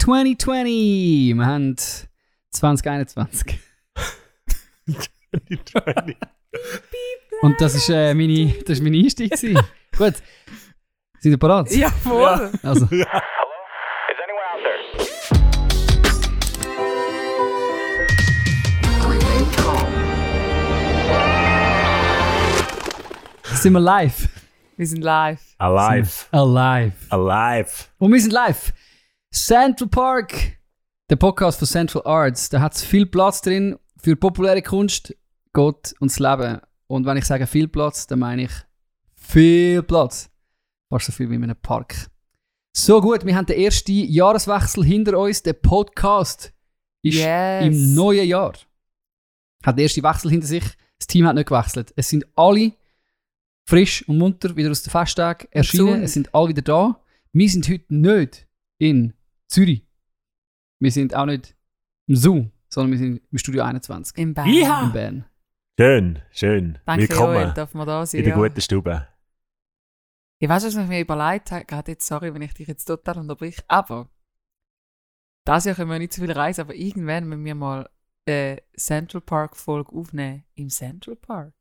2020. Wir haben 2021. Und das ist, äh, meine, das ist meine Einstieg. gewesen. Gut. Sind ihr bereit? Ja, voll. Also, anyone out there? sind wir live. Wir sind live. Alive. Alive. Alive. Und wir sind live. Central Park. Der Podcast von Central Arts. Da hat es viel Platz drin für populäre Kunst, Gott und das Leben. Und wenn ich sage viel Platz, dann meine ich viel Platz. Fast so viel wie in einem Park. So gut, wir haben den ersten Jahreswechsel hinter uns. Der Podcast ist Yes. im neuen Jahr. Hat den ersten Wechsel hinter sich. Das Team hat nicht gewechselt. Es sind alle frisch und munter wieder aus den Festtagen erschienen. Es sind alle wieder da. Wir sind heute nicht in Zürich. Wir sind auch nicht im Zoom, sondern wir sind im Studio 21 Im Bern. in Bern. Schön, schön. Danke, Willkommen darf man da sein. in der ja. guten Stube. Ich weiß, was ich mir überlegt habe. Gerade jetzt, sorry, wenn ich dich jetzt total unterbrich. Aber, das Jahr können wir nicht so viel reisen, aber irgendwann müssen wir mal eine Central Park Folge aufnehmen. Im Central Park.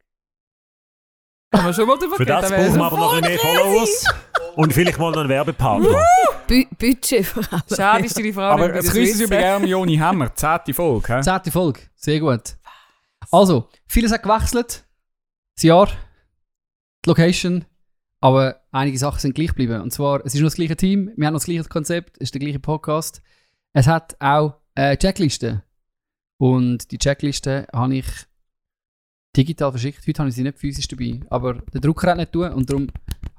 Kann man schon mal drüber Für das brauchen wir aber noch mehr Followers. Und vielleicht mal noch einen Werbepartner. Bu Budget vor allem. Schade ist deine Frau Aber nicht bei es grüßen Sie gerne Joni Hammer, zehnte Folge. hä? Zehnte Folge, sehr gut. Also, vieles hat gewechselt. Das Jahr, die Location, aber einige Sachen sind gleich geblieben. Und zwar, es ist noch das gleiche Team, wir haben noch das gleiche Konzept, es ist der gleiche Podcast. Es hat auch äh, Checklisten. Und die Checkliste habe ich digital verschickt. Heute habe ich sie nicht physisch dabei. Aber der Drucker hat nicht tun und darum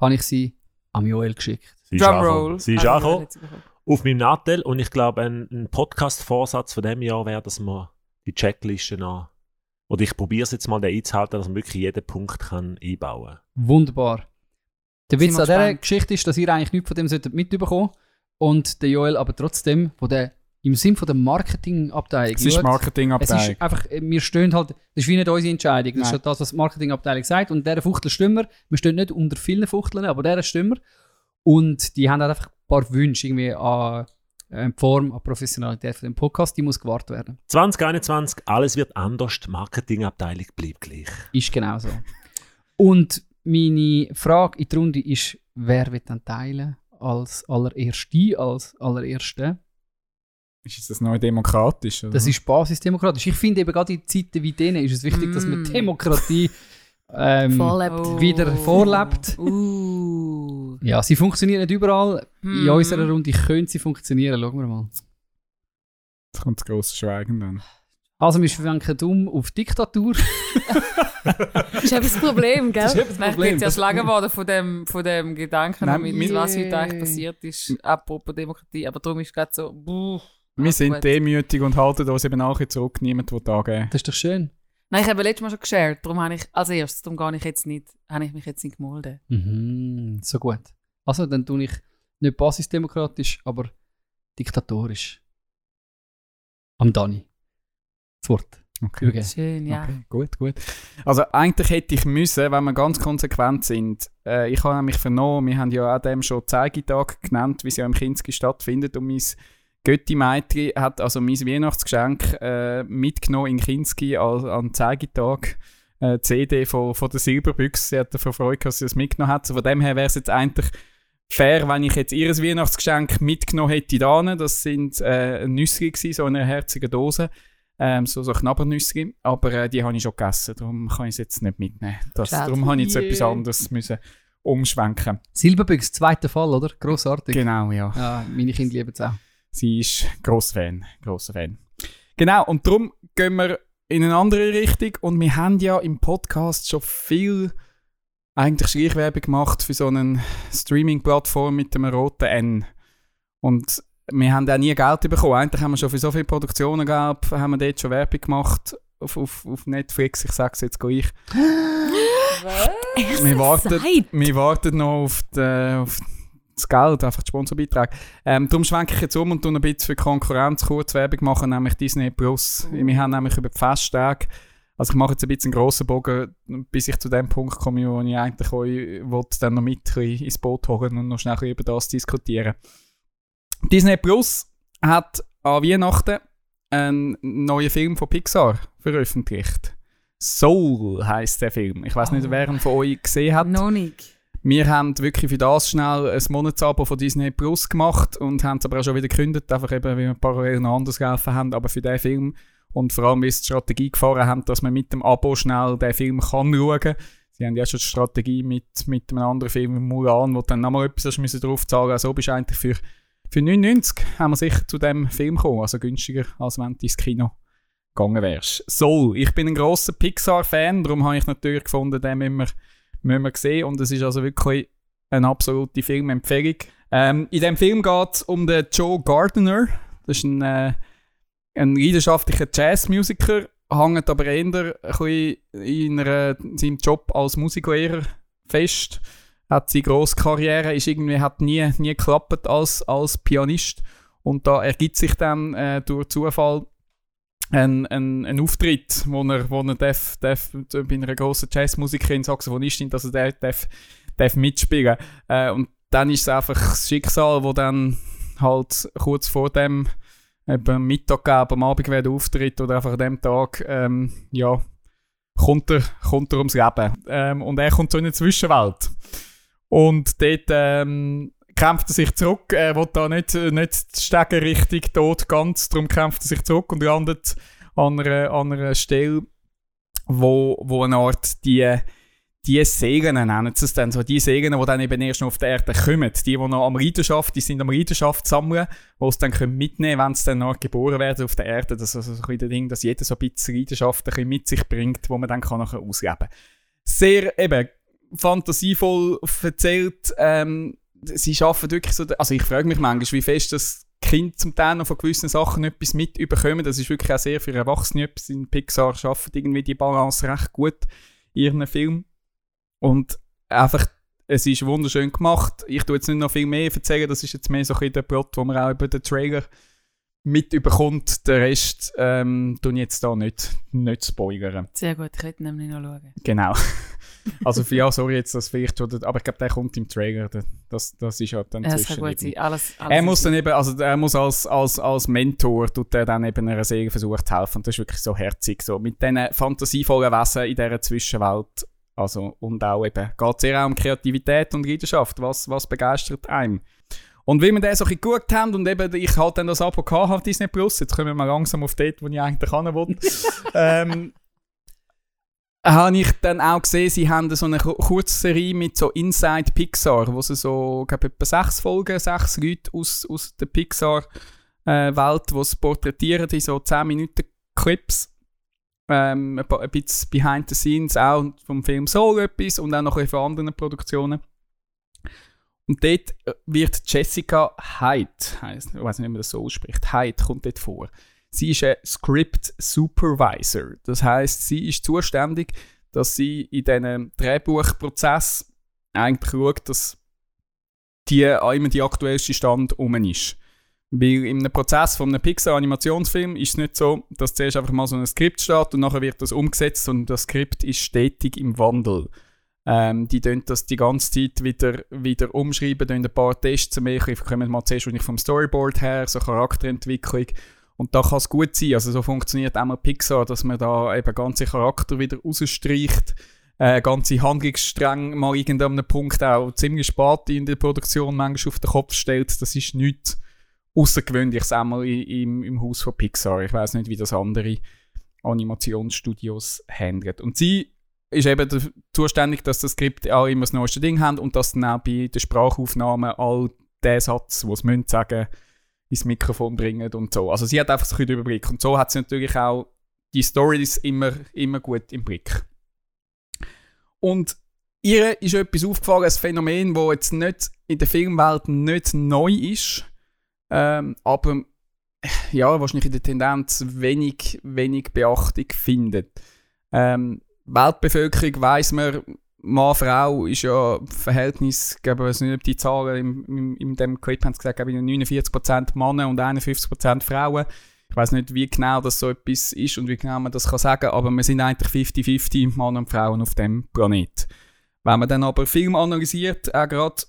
habe ich sie am Joel geschickt. Sie ist Drumroll. Sie ist angekommen. bekommen. Auf meinem Nattel. Und ich glaube, ein, ein Podcast-Vorsatz von diesem Jahr wäre, dass man die Checkliste noch. Oder ich probiere es jetzt mal, einzuhalten, dass man wirklich jeden Punkt kann einbauen kann. Wunderbar. Der Witz an dieser. Geschichte ist, dass ihr eigentlich nichts von dem solltet mitbekommen und der Joel aber trotzdem von der, im Sinn von der Marketingabteilung Es ist schaut. Es Marketingabteilung. ist einfach, äh, wir stehen halt, das ist wie nicht unsere Entscheidung. Das ist Nein. halt das, was die Marketingabteilung sagt. Und dieser Fuchtel stimmen wir. Wir stehen nicht unter vielen Fuchteln, aber dieser stimmen wir. Und die haben halt einfach ein paar Wünsche irgendwie an äh, die Form, an Professionalität von dem Podcast. Die muss gewartet werden. 2021, alles wird anders. Die Marketingabteilung bleibt gleich. Ist genau so. Und meine Frage in die Runde ist, wer wird dann teilen als allererste, als allererste? Ist das neu demokratisch? Oder? Das ist basisdemokratisch. Ich finde eben gerade in Zeiten wie denen ist es wichtig, dass man Mm. Demokratie ähm, Vorlebt. Oh. wieder vorlebt. Uh. Ja, sie funktioniert nicht überall. In Hm. unserer Runde könnte sie funktionieren. Schauen wir mal. Jetzt kommt das grosse Schweigen dann. Also wir schwenken um auf Diktatur. Das ist eben das Problem, gell? Nein, ich bin jetzt erschlagen worden von dem, von dem Gedanken, Nein, mit, was heute eigentlich passiert ist, apropos Demokratie. Aber darum ist es gerade so, buh. Wir sind gut. demütig und halten uns eben nachher zurück. Niemand will angeben. Das ist doch schön. Nein, ich habe letztes Mal schon geshared, darum habe ich als erstes, darum gehe ich jetzt nicht, habe ich mich jetzt nicht gemolden. Mhm, so gut. Also dann tue ich nicht basisdemokratisch, aber diktatorisch. Am Dani. Das Wort. Okay. Übergeben. Schön, ja. Okay, gut, gut. Also eigentlich hätte ich müssen, wenn wir ganz konsequent sind, äh, ich habe nämlich vernommen, wir haben ja auch dem schon Zeigetag genannt, wie es ja im Kinski stattfindet und mein Götti Meitri hat also mein Weihnachtsgeschenk äh, mitgenommen in Kinski als, an Zeigetag. Äh, CD von, von der Silberbüchse, sie hat davon Freude, dass sie das mitgenommen hat. So von dem her wäre es jetzt eigentlich fair, wenn ich jetzt ihr Weihnachtsgeschenk mitgenommen hätte da. Das sind äh, Nüsse gewesen, so in einer herzigen Dose ähm, so, so Knabbernüsse, aber äh, die habe ich schon gegessen, darum kann ich es jetzt nicht mitnehmen. Das, Schade. darum habe ich jetzt Yeah. etwas anderes müssen umschwenken. Silberbüchs, zweiter Fall, oder? Grossartig. Genau, ja. Ja, meine Kinder lieben es auch. Sie ist grosser Fan, grosser Fan. Genau, und darum gehen wir in eine andere Richtung und wir haben ja im Podcast schon viel eigentlich Schleichwerbung gemacht für so eine Streaming-Plattform mit dem roten N. Und wir haben auch nie Geld bekommen. Eigentlich haben wir schon für so viele Produktionen gehabt, haben wir dort schon Werbung gemacht auf, auf, auf Netflix. Ich sage es jetzt gleich. Erst Wir warten, wir warten noch auf, die, auf das Geld, einfach die Sponsorbeiträge. Ähm, darum schwenke ich jetzt um und tue ein bisschen für Konkurrenz kurz Werbung machen, nämlich Disney Plus. Wir haben nämlich über die Festtage, also ich mache jetzt ein bisschen einen grossen Bogen, bis ich zu dem Punkt komme, wo ich eigentlich euch will, dann noch mit ins Boot holen und noch schnell über das diskutieren. Disney Plus hat an Weihnachten einen neuen Film von Pixar veröffentlicht. Soul heißt der Film. Ich weiß nicht, Oh. wer ihn von euch gesehen hat. Noch nicht. Wir haben wirklich für das schnell ein Monatsabo von Disney Plus gemacht und haben es aber auch schon wieder gekündigt, einfach eben, weil wir parallel noch anders gelaufen haben, aber für den Film und vor allem, wie sie die Strategie gefahren haben, dass man mit dem Abo schnell den Film kann schauen kann. Sie haben ja schon die Strategie mit, mit einem anderen Film, Mulan, wo dann nochmal etwas hast drauf zahlen Also bist du eigentlich für, für 99 haben wir sicher zu dem Film gekommen, also günstiger, als wenn du ins Kino gegangen wärst. Soul. Ich bin ein grosser Pixar-Fan, darum habe ich natürlich gefunden, den müssen wir müssen wir sehen. Und es ist also wirklich eine absolute Filmempfehlung. Ähm, in dem Film geht es um den Joe Gardner. Das ist ein, äh, ein leidenschaftlicher Jazzmusiker, hängt aber eher in seinem Job als Musiklehrer fest. Hat seine grosse Karriere, ist irgendwie, hat nie, nie geklappt als, als Pianist. Und da ergibt sich dann äh, durch Zufall ein, ein, ein Auftritt, wo er, wo er darf, darf, bei einer grossen Jazzmusikerin, Saxophonistin, dass er darf, darf, darf mitspielen äh, Und dann ist es einfach das Schicksal, wo dann halt kurz vor dem am Mittag gab, am Abend der Auftritt oder einfach an dem Tag, ähm, ja, kommt er, kommt er ums Leben. Ähm, und er kommt so in eine Zwischenwelt. Und dort ähm, kämpft er sich zurück. Er will da nicht, nicht die Stege richtig tot ganz, darum kämpft er sich zurück und landet an einer, an einer Stelle, wo, wo eine Art die, die Seelen nennen sie es dann, so die Seelen, die dann eben erst noch auf der Erde kommen, die, die noch am Leidenschaft, die sind am Leidenschaft sammeln, die es dann können mitnehmen wenn sie dann noch geboren werden auf der Erde. Das ist also so ein Ding, dass jeder so ein bisschen Leidenschaft ein bisschen mit sich bringt, wo man dann kann nachher ausleben kann. Sehr eben fantasievoll erzählt, ähm, sie schaffen wirklich so, also ich frage mich manchmal, wie fest das Kind zum Teil noch von gewissen Sachen etwas mitbekommen. Das ist wirklich auch sehr für Erwachsene etwas. In Pixar schaffen irgendwie die Balance recht gut in ihren Film. Und einfach, es ist wunderschön gemacht. Ich tue jetzt nicht noch viel mehr erzählen, das ist jetzt mehr so ein bisschen der Plot, wo man auch über den Trailer mitbekommt. Den Rest ähm, tue ich jetzt da nicht, nicht spoilern. Sehr gut, ich hätte nämlich noch schauen. Genau. Also, für- ja, sorry jetzt, das vielleicht schon, aber ich glaube, der kommt im Trailer. Der- Das, das ist halt dann Ja, das zwischen gut sein. Alles, alles Er muss dann eben, also er muss als, als, als Mentor, tut er dann eben einer Serie versucht zu helfen. Und das ist wirklich so herzig, so mit diesen fantasievollen Wesen in dieser Zwischenwelt. Also, und auch eben, geht sehr auch um Kreativität und Leidenschaft. Was, was begeistert einem? Und wie wir den so ein bisschen geschaut haben und eben, ich halt dann das Abo gehabt auf Disney Plus, jetzt kommen wir mal langsam auf dort, wo ich eigentlich hin will. ähm, habe ich dann auch gesehen, sie haben so eine Ku- Kurzserie mit so Inside Pixar, wo sie so, ich glaube, etwa sechs Folgen, sechs Leute aus, aus der Pixar-Welt, die sie porträtieren in so 10 Minuten Clips. Ähm, ein, bisschen behind the scenes auch vom Film Soul etwas und auch noch ein von anderen Produktionen. Und dort äh, wird Jessica Hyde, ich weiß nicht, wie man das so ausspricht, Hyde kommt dort vor. Sie ist ein Script Supervisor. Das heißt, sie ist zuständig, dass sie in diesem Drehbuchprozess eigentlich schaut, dass die immer die aktuellste Stand um ist. Weil in einem Prozess von einem Pixar-Animationsfilm ist es nicht so, dass zuerst einfach mal so ein Skript steht und nachher wird das umgesetzt und das Skript ist stetig im Wandel. Ähm, die tun das die ganze Zeit wieder, wieder umschreiben, tun ein paar Tests machen. Ich komme mal zuerst vom Storyboard her, so Charakterentwicklung. Und da kann es gut sein, also so funktioniert auch mal Pixar, dass man da eben ganze Charakter wieder rausstreicht, äh, ganze Handlungsstränge mal irgendeinem Punkt auch ziemlich spät in der Produktion manchmal auf den Kopf stellt. Das ist nichts Außergewöhnliches einmal im, im Haus von Pixar. Ich weiß nicht, wie das andere Animationsstudios handeln. Und sie ist eben zuständig, dass das Skript auch immer das neueste Ding haben und dass dann auch bei den Sprachaufnahmen all der Satz, was sie müssen sagen, ins Mikrofon bringen und so. Also sie hat einfach so ein den Überblick. Und so hat sie natürlich auch die Stories immer, immer gut im Blick. Und ihr ist etwas aufgefallen, ein Phänomen, das jetzt nicht in der Filmwelt nicht neu ist, ähm, aber ja, wahrscheinlich in der Tendenz wenig, wenig Beachtung findet. Ähm, Weltbevölkerung weiss man, Mann, Frau ist ja Verhältnis, ich weiß nicht, ob die Zahlen im, im, in dem Clip haben gesagt, ich, 49% Männer und 51% Frauen. Ich weiß nicht, wie genau das so etwas ist und wie genau man das kann sagen, aber wir sind eigentlich 50-50 Männer und Frauen auf dem Planet. Wenn man dann aber Film analysiert, auch gerade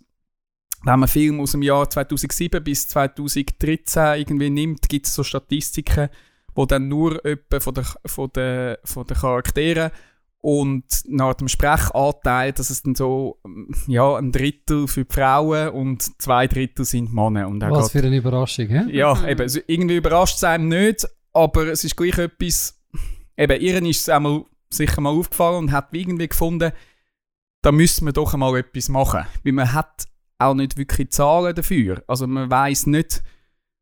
wenn man Filme aus dem Jahr 2007 bis 2013 irgendwie nimmt, gibt es so Statistiken, wo dann nur etwa von der, von der, von der Charakteren und nach dem Sprechanteil, dass es dann so ja, ein Drittel für die Frauen und zwei Drittel sind Männer. Und Was grad- für eine Überraschung, hä? ja, eben, also irgendwie überrascht es einem nicht, aber es ist gleich etwas, eben, ihr ist es einmal sicher mal aufgefallen und hat irgendwie gefunden, da müsste man doch einmal etwas machen. Weil man hat auch nicht wirklich Zahlen dafür. Also man weiß nicht,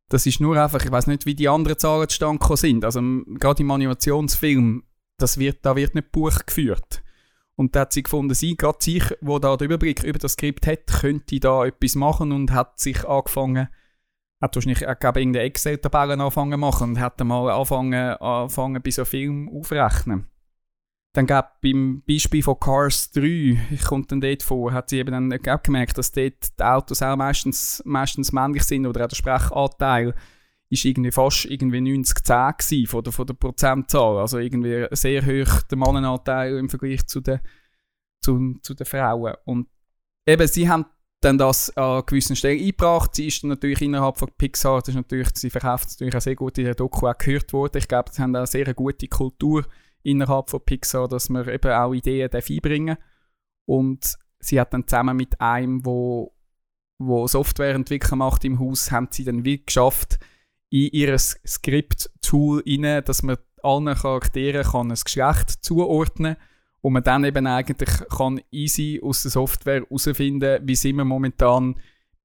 das ist nur einfach, ich weiß nicht, wie die anderen Zahlen zustande gekommen sind. Also gerade im Animationsfilm, das wird, da wird nicht Buch geführt. Und da hat sie gefunden, sie, gerade sich, wo da den Überblick über das Skript hat, könnte da etwas machen und hat sich angefangen, hat wahrscheinlich ich glaube, irgendeine Excel-Tabelle angefangen machen und hat mal angefangen, angefangen bei so Film aufrechnen. Dann gab beim Beispiel von Cars 3, ich kommt dann dort vor, hat sie eben dann gemerkt, dass dort die Autos auch meistens, meistens männlich sind oder auch der Sprechanteil ist irgendwie fast irgendwie 90-10 gewesen von der, von der Prozentzahl. Also irgendwie sehr hoch der Mannenanteil im Vergleich zu den, zu, zu den Frauen. Und eben, sie haben dann das an gewissen Stellen eingebracht. Sie ist natürlich innerhalb von Pixar, das ist natürlich, sie verkauft natürlich auch sehr gut in der Doku auch gehört worden. Ich glaube, sie haben auch eine sehr gute Kultur innerhalb von Pixar, dass man eben auch Ideen einbringen Und sie hat dann zusammen mit einem, wo, wo Softwareentwickler macht im Haus, haben sie dann wie geschafft, in ihr Skript-Tool rein, dass man allen Charakteren kann ein Geschlecht zuordnen und man dann eben eigentlich kann easy aus der Software herausfinden, wie sind wir momentan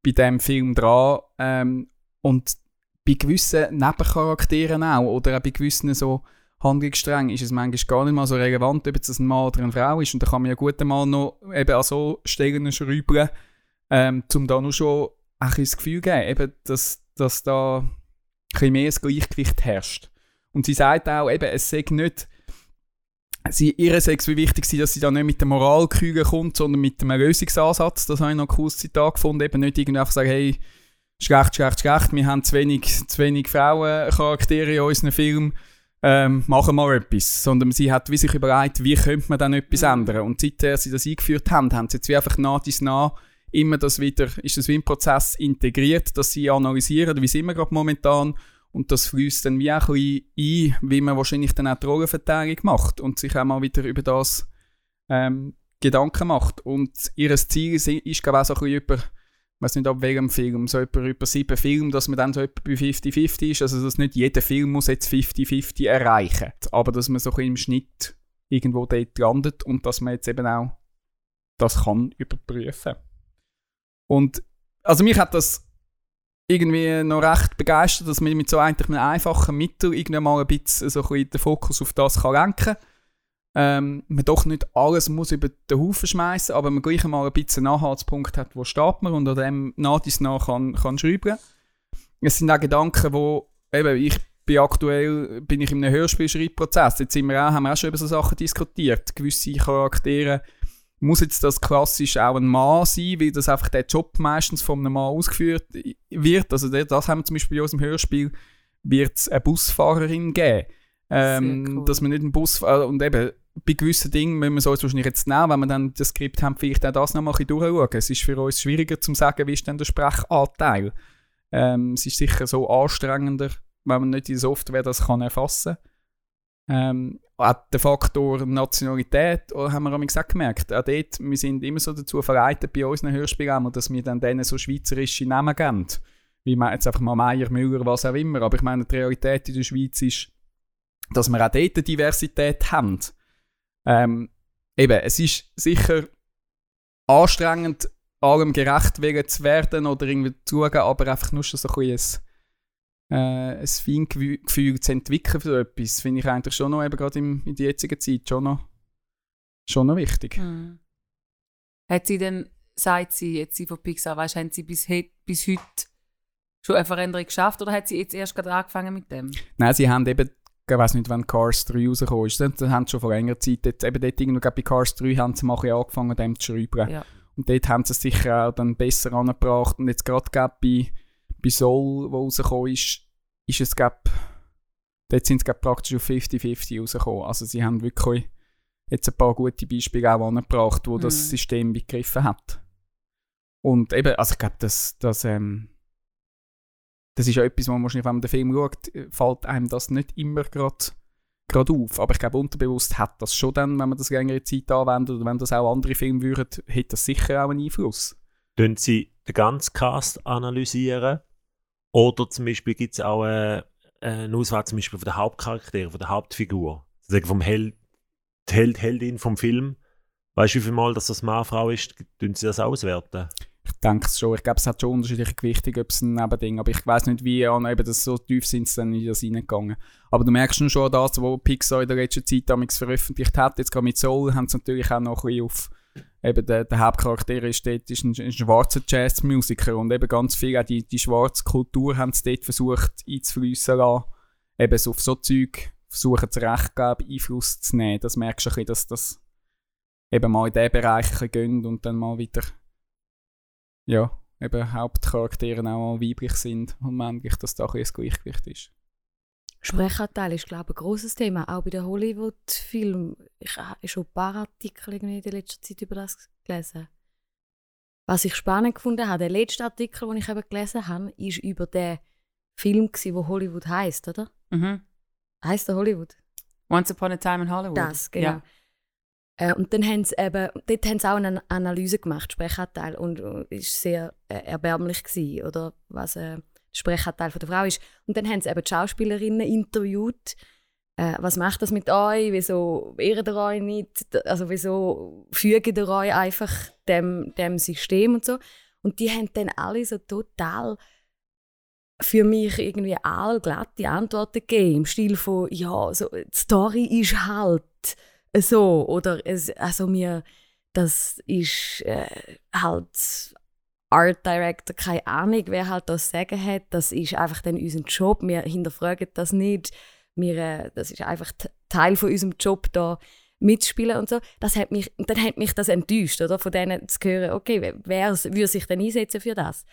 bei dem Film dran ähm, und bei gewissen Nebencharakteren auch oder auch bei gewissen so Handlungssträngen ist es manchmal gar nicht mal so relevant, ob es ein Mann oder eine Frau ist und da kann man ja gut einmal noch eben an so Stellen schrauben, ähm, um da noch schon ein das Gefühl zu geben, eben, dass, dass da ein bisschen mehr das Gleichgewicht herrscht. Und sie sagt auch, eben, es sei nicht, sie, ihr sei es wie wichtig sein, dass sie da nicht mit der Moralküge kommt, sondern mit einem Lösungsansatz. Das habe ich noch ein cooles Zitat gefunden. Eben nicht irgendwie einfach sagen, hey, schlecht, schlecht, schlecht, wir haben zu wenig, zu wenig Frauencharaktere in unseren Filmen, ähm, machen wir etwas. Sondern sie hat wie sich überlegt, wie könnte man dann etwas ändern. Und seitdem sie das eingeführt haben, haben sie jetzt wie einfach nah dies nah immer das wieder, ist das wie ein Prozess integriert, dass sie analysieren, wie sind wir gerade momentan und das fließt dann wie auch ein bisschen ein, wie man wahrscheinlich dann auch die Rollenverteilung macht und sich auch mal wieder über das ähm, Gedanken macht. Und ihr Ziel ist, ist glaube ich, auch so ein bisschen über, ich weiß nicht ab welchem Film, so über, über sieben Filme, dass man dann so etwa bei 50-50 ist, also dass nicht jeder Film muss jetzt 50-50 erreichen, aber dass man so ein im Schnitt irgendwo dort landet und dass man jetzt eben auch das kann überprüfen. Und also mich hat das irgendwie noch recht begeistert, dass man mit so eigentlich einem einfachen Mittel irgendwann mal ein bisschen so ein bisschen den Fokus auf das kann lenken ähm, man doch nicht alles muss über den Haufen schmeißen, aber man gleich mal ein bisschen einen Anhaltspunkt hat, wo steht man und an dem nach dies nach kann, kann schreiben. Es sind auch Gedanken, wo eben ich bin aktuell bin ich einem Hörspielschreibprozess. Jetzt sind wir auch, haben wir auch schon über so Sachen diskutiert. Gewisse Charaktere muss jetzt das klassisch auch ein Mann sein, weil das einfach der Job meistens von einem Mann ausgeführt wird. Also das haben wir zum Beispiel in unserem Hörspiel, wird es eine Busfahrerin geben. Ähm, cool. Dass man nicht einen Bus äh, und eben bei gewissen Dingen müssen wir so wahrscheinlich jetzt nehmen, wenn wir dann das Skript haben, vielleicht auch das noch mal ein durchschauen. Es ist für uns schwieriger zu sagen, wie ist denn der Sprechanteil. Ähm, es ist sicher so anstrengender, wenn man nicht die Software das kann erfassen ähm, auch der Faktor Nationalität oh, haben wir gesagt gemerkt. Auch dort, wir sind immer so dazu verleitet bei unseren Hörspielen, dass wir dann denen so schweizerische Namen geben. Wie man jetzt einfach mal Meier, Müller, was auch immer. Aber ich meine, die Realität in der Schweiz ist, dass wir auch dort eine Diversität haben. Ähm, eben, es ist sicher anstrengend, allem gerecht werden zu werden oder irgendwie zu aber einfach nur schon so ein bisschen äh, ein Feingefühl zu entwickeln für etwas, finde ich eigentlich schon noch, eben gerade im, in der jetzigen Zeit, schon noch, schon noch wichtig. Mhm. Hat sie denn, sagt sie jetzt sie von Pixar, weißt, haben sie bis, he bis heute schon eine Veränderung geschafft oder hat sie jetzt erst gerade angefangen mit dem? Nein, sie haben eben, ich weiß nicht, wann Cars 3 rausgekommen ist, sie haben schon vor längerer Zeit, jetzt, eben dort irgendwo, bei Cars 3 haben sie mal angefangen, dem zu schreiben. Ja. Und dort haben sie es sicher auch dann besser angebracht. Und jetzt gerade bei, bei Soul, wo rausgekommen ist, ist es glaub, dort sind sie praktisch auf 50-50 rausgekommen. Also sie haben wirklich jetzt ein paar gute Beispiele auch angebracht, wo das Mhm. System begriffen hat. Und eben, also ich glaube, das, das, ähm, das ist ja etwas, wo man wahrscheinlich, wenn man den Film schaut, fällt einem das nicht immer gerade gerade auf. Aber ich glaube, unterbewusst hat das schon dann, wenn man das längere Zeit anwendet oder wenn das auch andere Filme würden, hat das sicher auch einen Einfluss. Tun sie den ganzen Cast analysieren? Oder zum Beispiel gibt es auch äh, eine Auswahl zum Beispiel von der Hauptcharaktere, von der Hauptfigur. Sagen vom Held, Held, Heldin vom Film. Weißt du, wie viel Mal dass das Mann, Frau ist, tun sie das auswerten? Ich denke es schon. Ich glaube, es hat schon unterschiedliche Gewichtung, ob es ein Nebending aber ich weiß nicht, wie an eben das so tief sind sie dann in das reingegangen. Aber du merkst schon schon das, was Pixar in der letzten Zeit damals veröffentlicht hat. Jetzt gerade mit Soul haben sie natürlich auch noch ein bisschen auf eben der, der Hauptcharakter ist dort ist ein, ein schwarzer Jazzmusiker und eben ganz viel auch die, die schwarze Kultur haben sie dort versucht einzufließen lassen. Eben so auf so Zeug versuchen zu recht geben, Einfluss zu nehmen. Das merkst du ein bisschen, dass das eben mal in diesen Bereich ein bisschen gehen und dann mal wieder ja, eben Hauptcharaktere auch mal weiblich sind und männlich, dass da ein ein Gleichgewicht ist. Sprechanteil ist, glaube ich, ein grosses Thema, auch bei den Hollywood-Filmen. Ich habe schon ein paar Artikel in der letzten Zeit über das gelesen. Was ich spannend gefunden habe, der letzte Artikel, den ich eben gelesen habe, ist über den Film, der Hollywood heißt, oder? Mhm. Heißt der Hollywood? Once Upon a Time in Hollywood. Das, genau. Ja. Äh, und dann haben sie eben, dort haben sie auch eine Analyse gemacht, Sprechanteil, und äh, ist sehr äh, erbärmlich gewesen, oder was äh, Sprechanteil von der Frau ist. Und dann haben sie eben die Schauspielerinnen interviewt. Äh, was macht das mit euch? Wieso ehrt ihr euch nicht? Also wieso fügt ihr euch einfach dem, dem System und so? Und die haben dann alle so total für mich irgendwie allglatte Antworten gegeben, im Stil von, ja, so, die Story ist halt so, oder es, also mir, das ist äh, halt Art Director, keine Ahnung, wer halt das Sagen hat, das ist einfach dann unser Job, wir hinterfragen das nicht, wir, äh, das ist einfach Teil von unserem Job da mitspielen und so. Das hat mich, dann hat mich das enttäuscht, oder, von denen zu hören, okay, wer, würde sich denn einsetzen für das?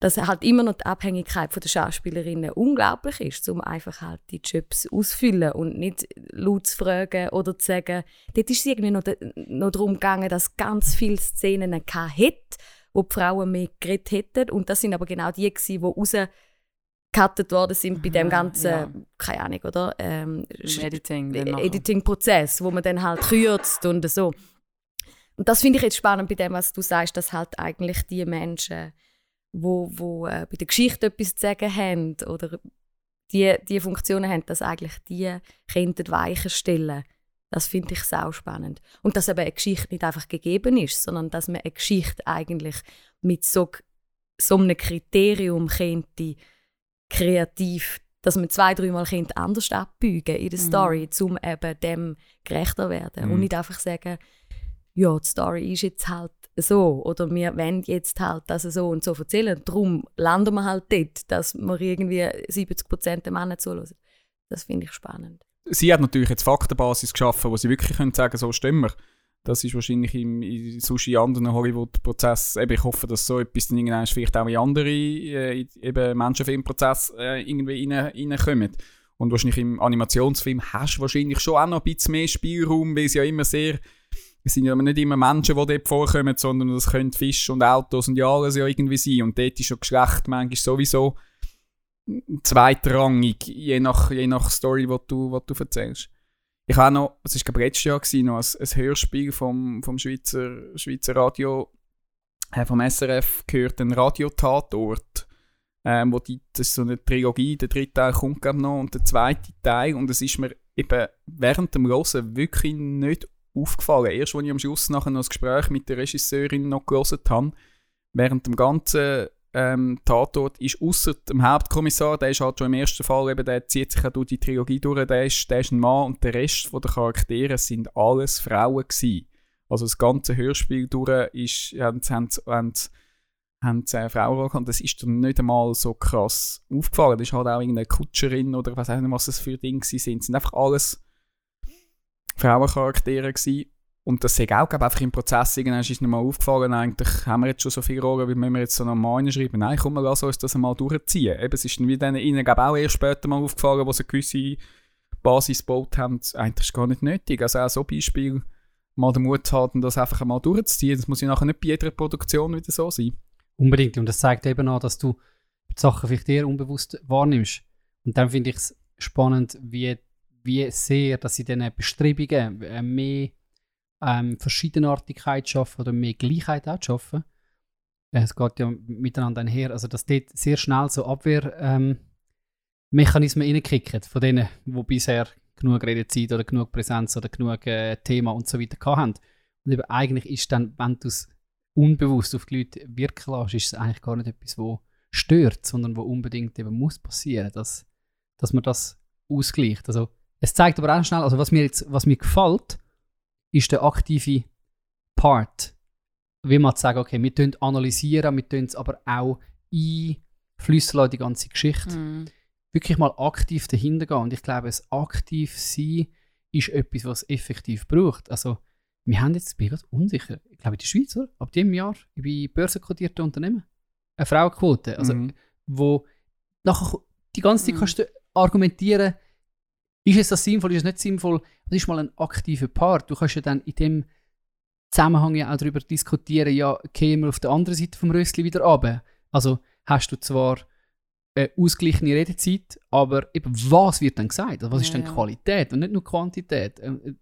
dass halt immer noch die Abhängigkeit von der Schauspielerinnen unglaublich ist, um einfach halt die Jobs auszufüllen und nicht laut zu fragen oder zu sagen. Dort ist es irgendwie noch, noch darum gegangen, dass ganz viele Szenen hatte, wo die Frauen mehr geredet hätten. Und das sind aber genau die, gewesen, die rausgecuttet worden sind bei dem Aha, ganzen, ja. keine Ahnung, oder? Ähm, Editing. Editing-Prozess, wo man dann halt kürzt und so. Und das finde ich jetzt spannend bei dem, was du sagst, dass halt eigentlich die Menschen, wo, wo äh, bei der Geschichte etwas zu sagen haben oder die, die Funktionen haben, dass eigentlich die Kinder Weichen stellen. Das finde ich sau spannend. Und dass eben eine Geschichte nicht einfach gegeben ist, sondern dass man eine Geschichte eigentlich mit so, so einem Kriterium könnte kreativ, dass man zwei, dreimal könnte anders abbügen in der Mhm. Story, um eben dem gerechter werden. Mhm. Und nicht einfach sagen, ja, die Story ist jetzt halt so oder wir wollen jetzt halt das so und so erzählen. Darum landen wir halt dort, dass wir irgendwie 70% der Männer zuhören. Das finde ich spannend. Sie hat natürlich jetzt Faktenbasis geschaffen, wo sie wirklich können sagen so stimmen. Das ist wahrscheinlich im, in sonst in anderen Hollywood-Prozessen, eben, ich hoffe, dass so etwas dann irgendwann vielleicht auch in andere äh, eben Menschenfilmprozesse äh, irgendwie rein, reinkommt. Und wahrscheinlich im Animationsfilm hast du wahrscheinlich schon auch noch ein bisschen mehr Spielraum, weil es ja immer sehr, es sind ja nicht immer Menschen, die dort vorkommen, sondern das können Fische und Autos und ja alles ja irgendwie sein. Und dort ist ja Geschlecht manchmal sowieso zweitrangig, je nach, je nach Story, die du, was du erzählst. Ich habe noch, es war letztes Jahr, gewesen, noch ein, ein Hörspiel vom, vom Schweizer, Schweizer Radio, äh, vom SRF gehört, ein Radiotatort. Ähm, wo die, das ist so eine Trilogie, der dritte Teil kommt glaube noch und der zweite Teil und es ist mir eben während dem Hören wirklich nicht aufgefallen. Erst als ich am Schluss nachher noch das Gespräch mit der Regisseurin noch gelesen habe, während dem ganzen ähm, Tatort ist außer dem Hauptkommissar, der ist halt schon im ersten Fall, eben, der zieht sich auch durch die Trilogie durch, der ist, der ist ein Mann und der Rest der Charaktere sind alles Frauen gewesen. Also das ganze Hörspiel durch ist, haben, haben, haben, haben äh, Frauen und das ist dann nicht einmal so krass aufgefallen. Das ist halt auch irgendeine Kutscherin oder weiß auch nicht, was das für Dinge sind. Es sind einfach alles Frauencharaktere gewesen. Und das sehe auch, glaube ich, einfach im Prozess irgendwann ist mir mal aufgefallen, eigentlich haben wir jetzt schon so viele Rollen, wie müssen wir jetzt so noch mal reinschreiben. Nein, komm, lass uns das einmal durchziehen. Eben, es ist dann wie denen, ihnen, glaube ich, auch erst später mal aufgefallen, wo sie eine gewisse Basis gebaut haben. Eigentlich ist gar nicht nötig. Also auch so Beispiel mal den Mut haben, das einfach mal durchzuziehen. Das muss ja nachher nicht bei jeder Produktion wieder so sein. Unbedingt. Und das zeigt eben auch, dass du die Sachen vielleicht eher unbewusst wahrnimmst. Und dann finde ich es spannend, wie, wie sehr, dass sie diesen Bestrebungen äh, mehr ähm, Verschiedenartigkeit schaffen oder mehr Gleichheit auch schaffen. Äh, Es geht ja miteinander einher. Also, dass dort sehr schnell so Abwehrmechanismen ähm, reinkicken, von denen, die bisher genug Redezeit oder genug Präsenz oder genug äh, Thema und so weiter hatten. Und eben eigentlich ist dann, wenn du es unbewusst auf die Leute wirken lässt, ist es eigentlich gar nicht etwas, wo stört, sondern wo unbedingt eben muss passieren, dass, dass man das ausgleicht. Also es zeigt aber auch schnell, also was mir jetzt, was mir gefällt, ist der aktive Part. Wie man sagen, okay, wir analysieren, wir tun es aber auch einflüssen lassen, die ganze Geschichte. Mhm. Wirklich mal aktiv dahinter gehen. Und ich glaube, das aktiv sein ist etwas, was es effektiv braucht. Also wir haben jetzt, bin ich gerade unsicher, ich glaube in der Schweiz, oder? ab diesem Jahr, bei börsenkotierten Unternehmen, eine Frauenquote, also Mhm. wo nachher die ganze Zeit Mhm. kannst du argumentieren, ist es das sinnvoll, ist es nicht sinnvoll, das ist mal ein aktiver Part. Du kannst ja dann in dem Zusammenhang ja auch darüber diskutieren, ja, gehen wir auf der anderen Seite vom Rössli wieder runter. Also hast du zwar eine ausgeglichene Redezeit, aber eben was wird dann gesagt? Also was ist Ja, dann ja. Qualität und nicht nur Quantität? Ähm, äh,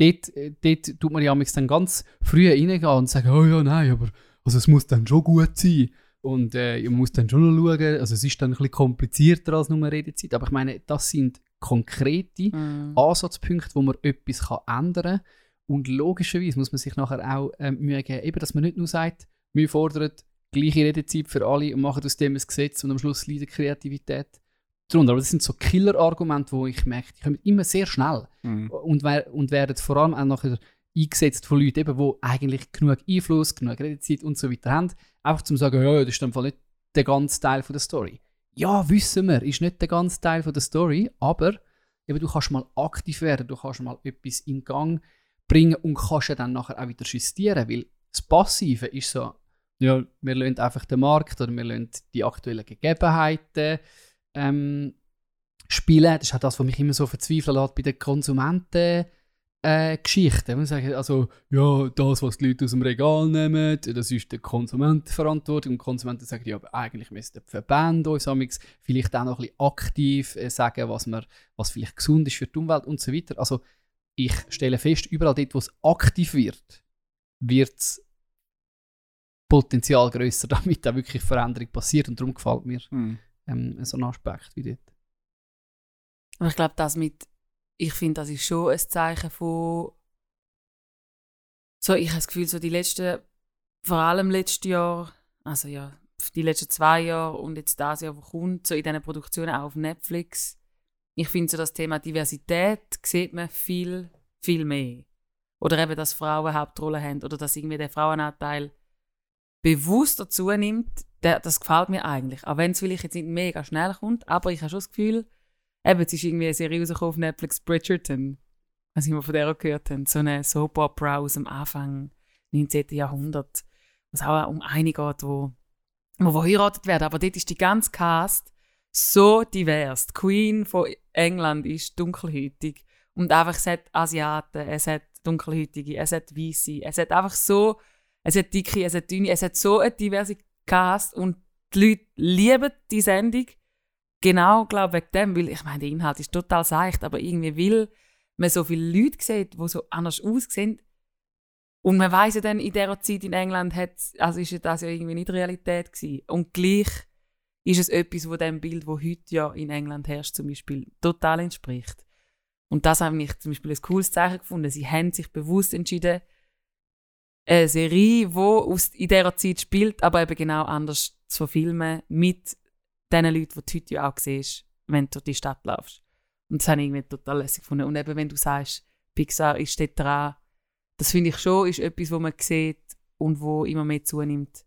Dort, äh, dort tut man ja dann ganz früh reingehen und sagen, oh ja, nein, aber also es muss dann schon gut sein. Und äh, man muss dann schon noch schauen, also es ist dann ein bisschen komplizierter als nur Redezeit, aber ich meine, das sind konkrete Mhm. Ansatzpunkte, wo man etwas kann ändern kann. Und logischerweise muss man sich nachher auch ähm, Mühe geben, eben, dass man nicht nur sagt, wir fordern gleiche Redezeit für alle und machen aus dem ein Gesetz und am Schluss leidet Kreativität darunter. Aber das sind so Killer-Argumente, wo ich merke, die kommen immer sehr schnell Mhm. und, und werden vor allem auch nachher eingesetzt von Leuten, eben, die eigentlich genug Einfluss, genug Redezeit und so weiter haben, einfach zum sagen, ja, ja, das ist dann nicht der ganze Teil von der Story. Ja, wissen wir, ist nicht der ganze Teil von der Story, aber eben, du kannst mal aktiv werden, du kannst mal etwas in Gang bringen und kannst ja dann nachher auch wieder justieren, weil das Passive ist so, ja, wir lassen einfach den Markt oder wir lassen die aktuellen Gegebenheiten ähm, spielen. Das ist auch das, was mich immer so verzweifeln lässt bei den Konsumenten. Äh, Geschichten. Man sagt, also, ja, das, was die Leute aus dem Regal nehmen, das ist der Konsumentenverantwortung. Und die Konsumenten sagen, ja, aber eigentlich müssten die Verbände uns amigs vielleicht auch noch ein bisschen aktiv äh, sagen, was, man, was vielleicht gesund ist für die Umwelt und so weiter. Also, ich stelle fest, überall dort, wo es aktiv wird, wird das Potenzial grösser, damit da wirklich Veränderung passiert. Und darum gefällt mir Mhm. ähm, so ein Aspekt wie dort. Aber ich glaube, das mit, ich finde, das ist schon ein Zeichen von, so, ich habe das Gefühl, so die letzten, vor allem letztes Jahr, also ja, die letzten zwei Jahre und jetzt das Jahr, wo kommt, so in diesen Produktionen auch auf Netflix, ich finde so das Thema Diversität sieht man viel, viel mehr. Oder eben, dass Frauen Hauptrollen haben oder dass irgendwie der Frauenanteil bewusst dazu der, das gefällt mir eigentlich. Auch wenn es vielleicht jetzt nicht mega schnell kommt, aber ich habe schon das Gefühl, Eben, es ist irgendwie eine Serie rausgekommen auf Netflix, Bridgerton. Was ich mal von der auch gehört habe. So eine Soap-Opera aus dem Anfang 19. Jahrhundert. Was auch um eine geht, wo, wo verheiratet werden. Aber dort ist die ganze Cast so divers. Die Queen von England ist dunkelhäutig. Und einfach, es hat Asiaten, es hat dunkelhäutige, es hat Weisse. Es hat einfach so, es hat dicke, es hat dünne, es hat so eine diverse Cast. Und die Leute lieben die Sendung. Genau, glaube wegen dem, weil ich meine, der Inhalt ist total seicht, aber irgendwie will man so viele Leute sieht, die so anders aussehen. Und man weiß ja dann, in dieser Zeit in England hat, also ist das ja irgendwie nicht Realität gewesen. Und gleich ist es etwas, wo dem Bild, wo heute ja in England herrscht, zum Beispiel, total entspricht. Und das habe ich zum Beispiel ein cooles Zeichen gefunden. Sie haben sich bewusst entschieden, eine Serie, die in dieser Zeit spielt, aber eben genau anders zu verfilmen, mit den Leuten, die du heute ja auch siehst, wenn du durch die Stadt laufst. Und das habe ich irgendwie total lässig gefunden. Und eben, wenn du sagst, Pixar ist dort dran, das finde ich schon, ist etwas, wo man sieht und wo immer mehr zunimmt.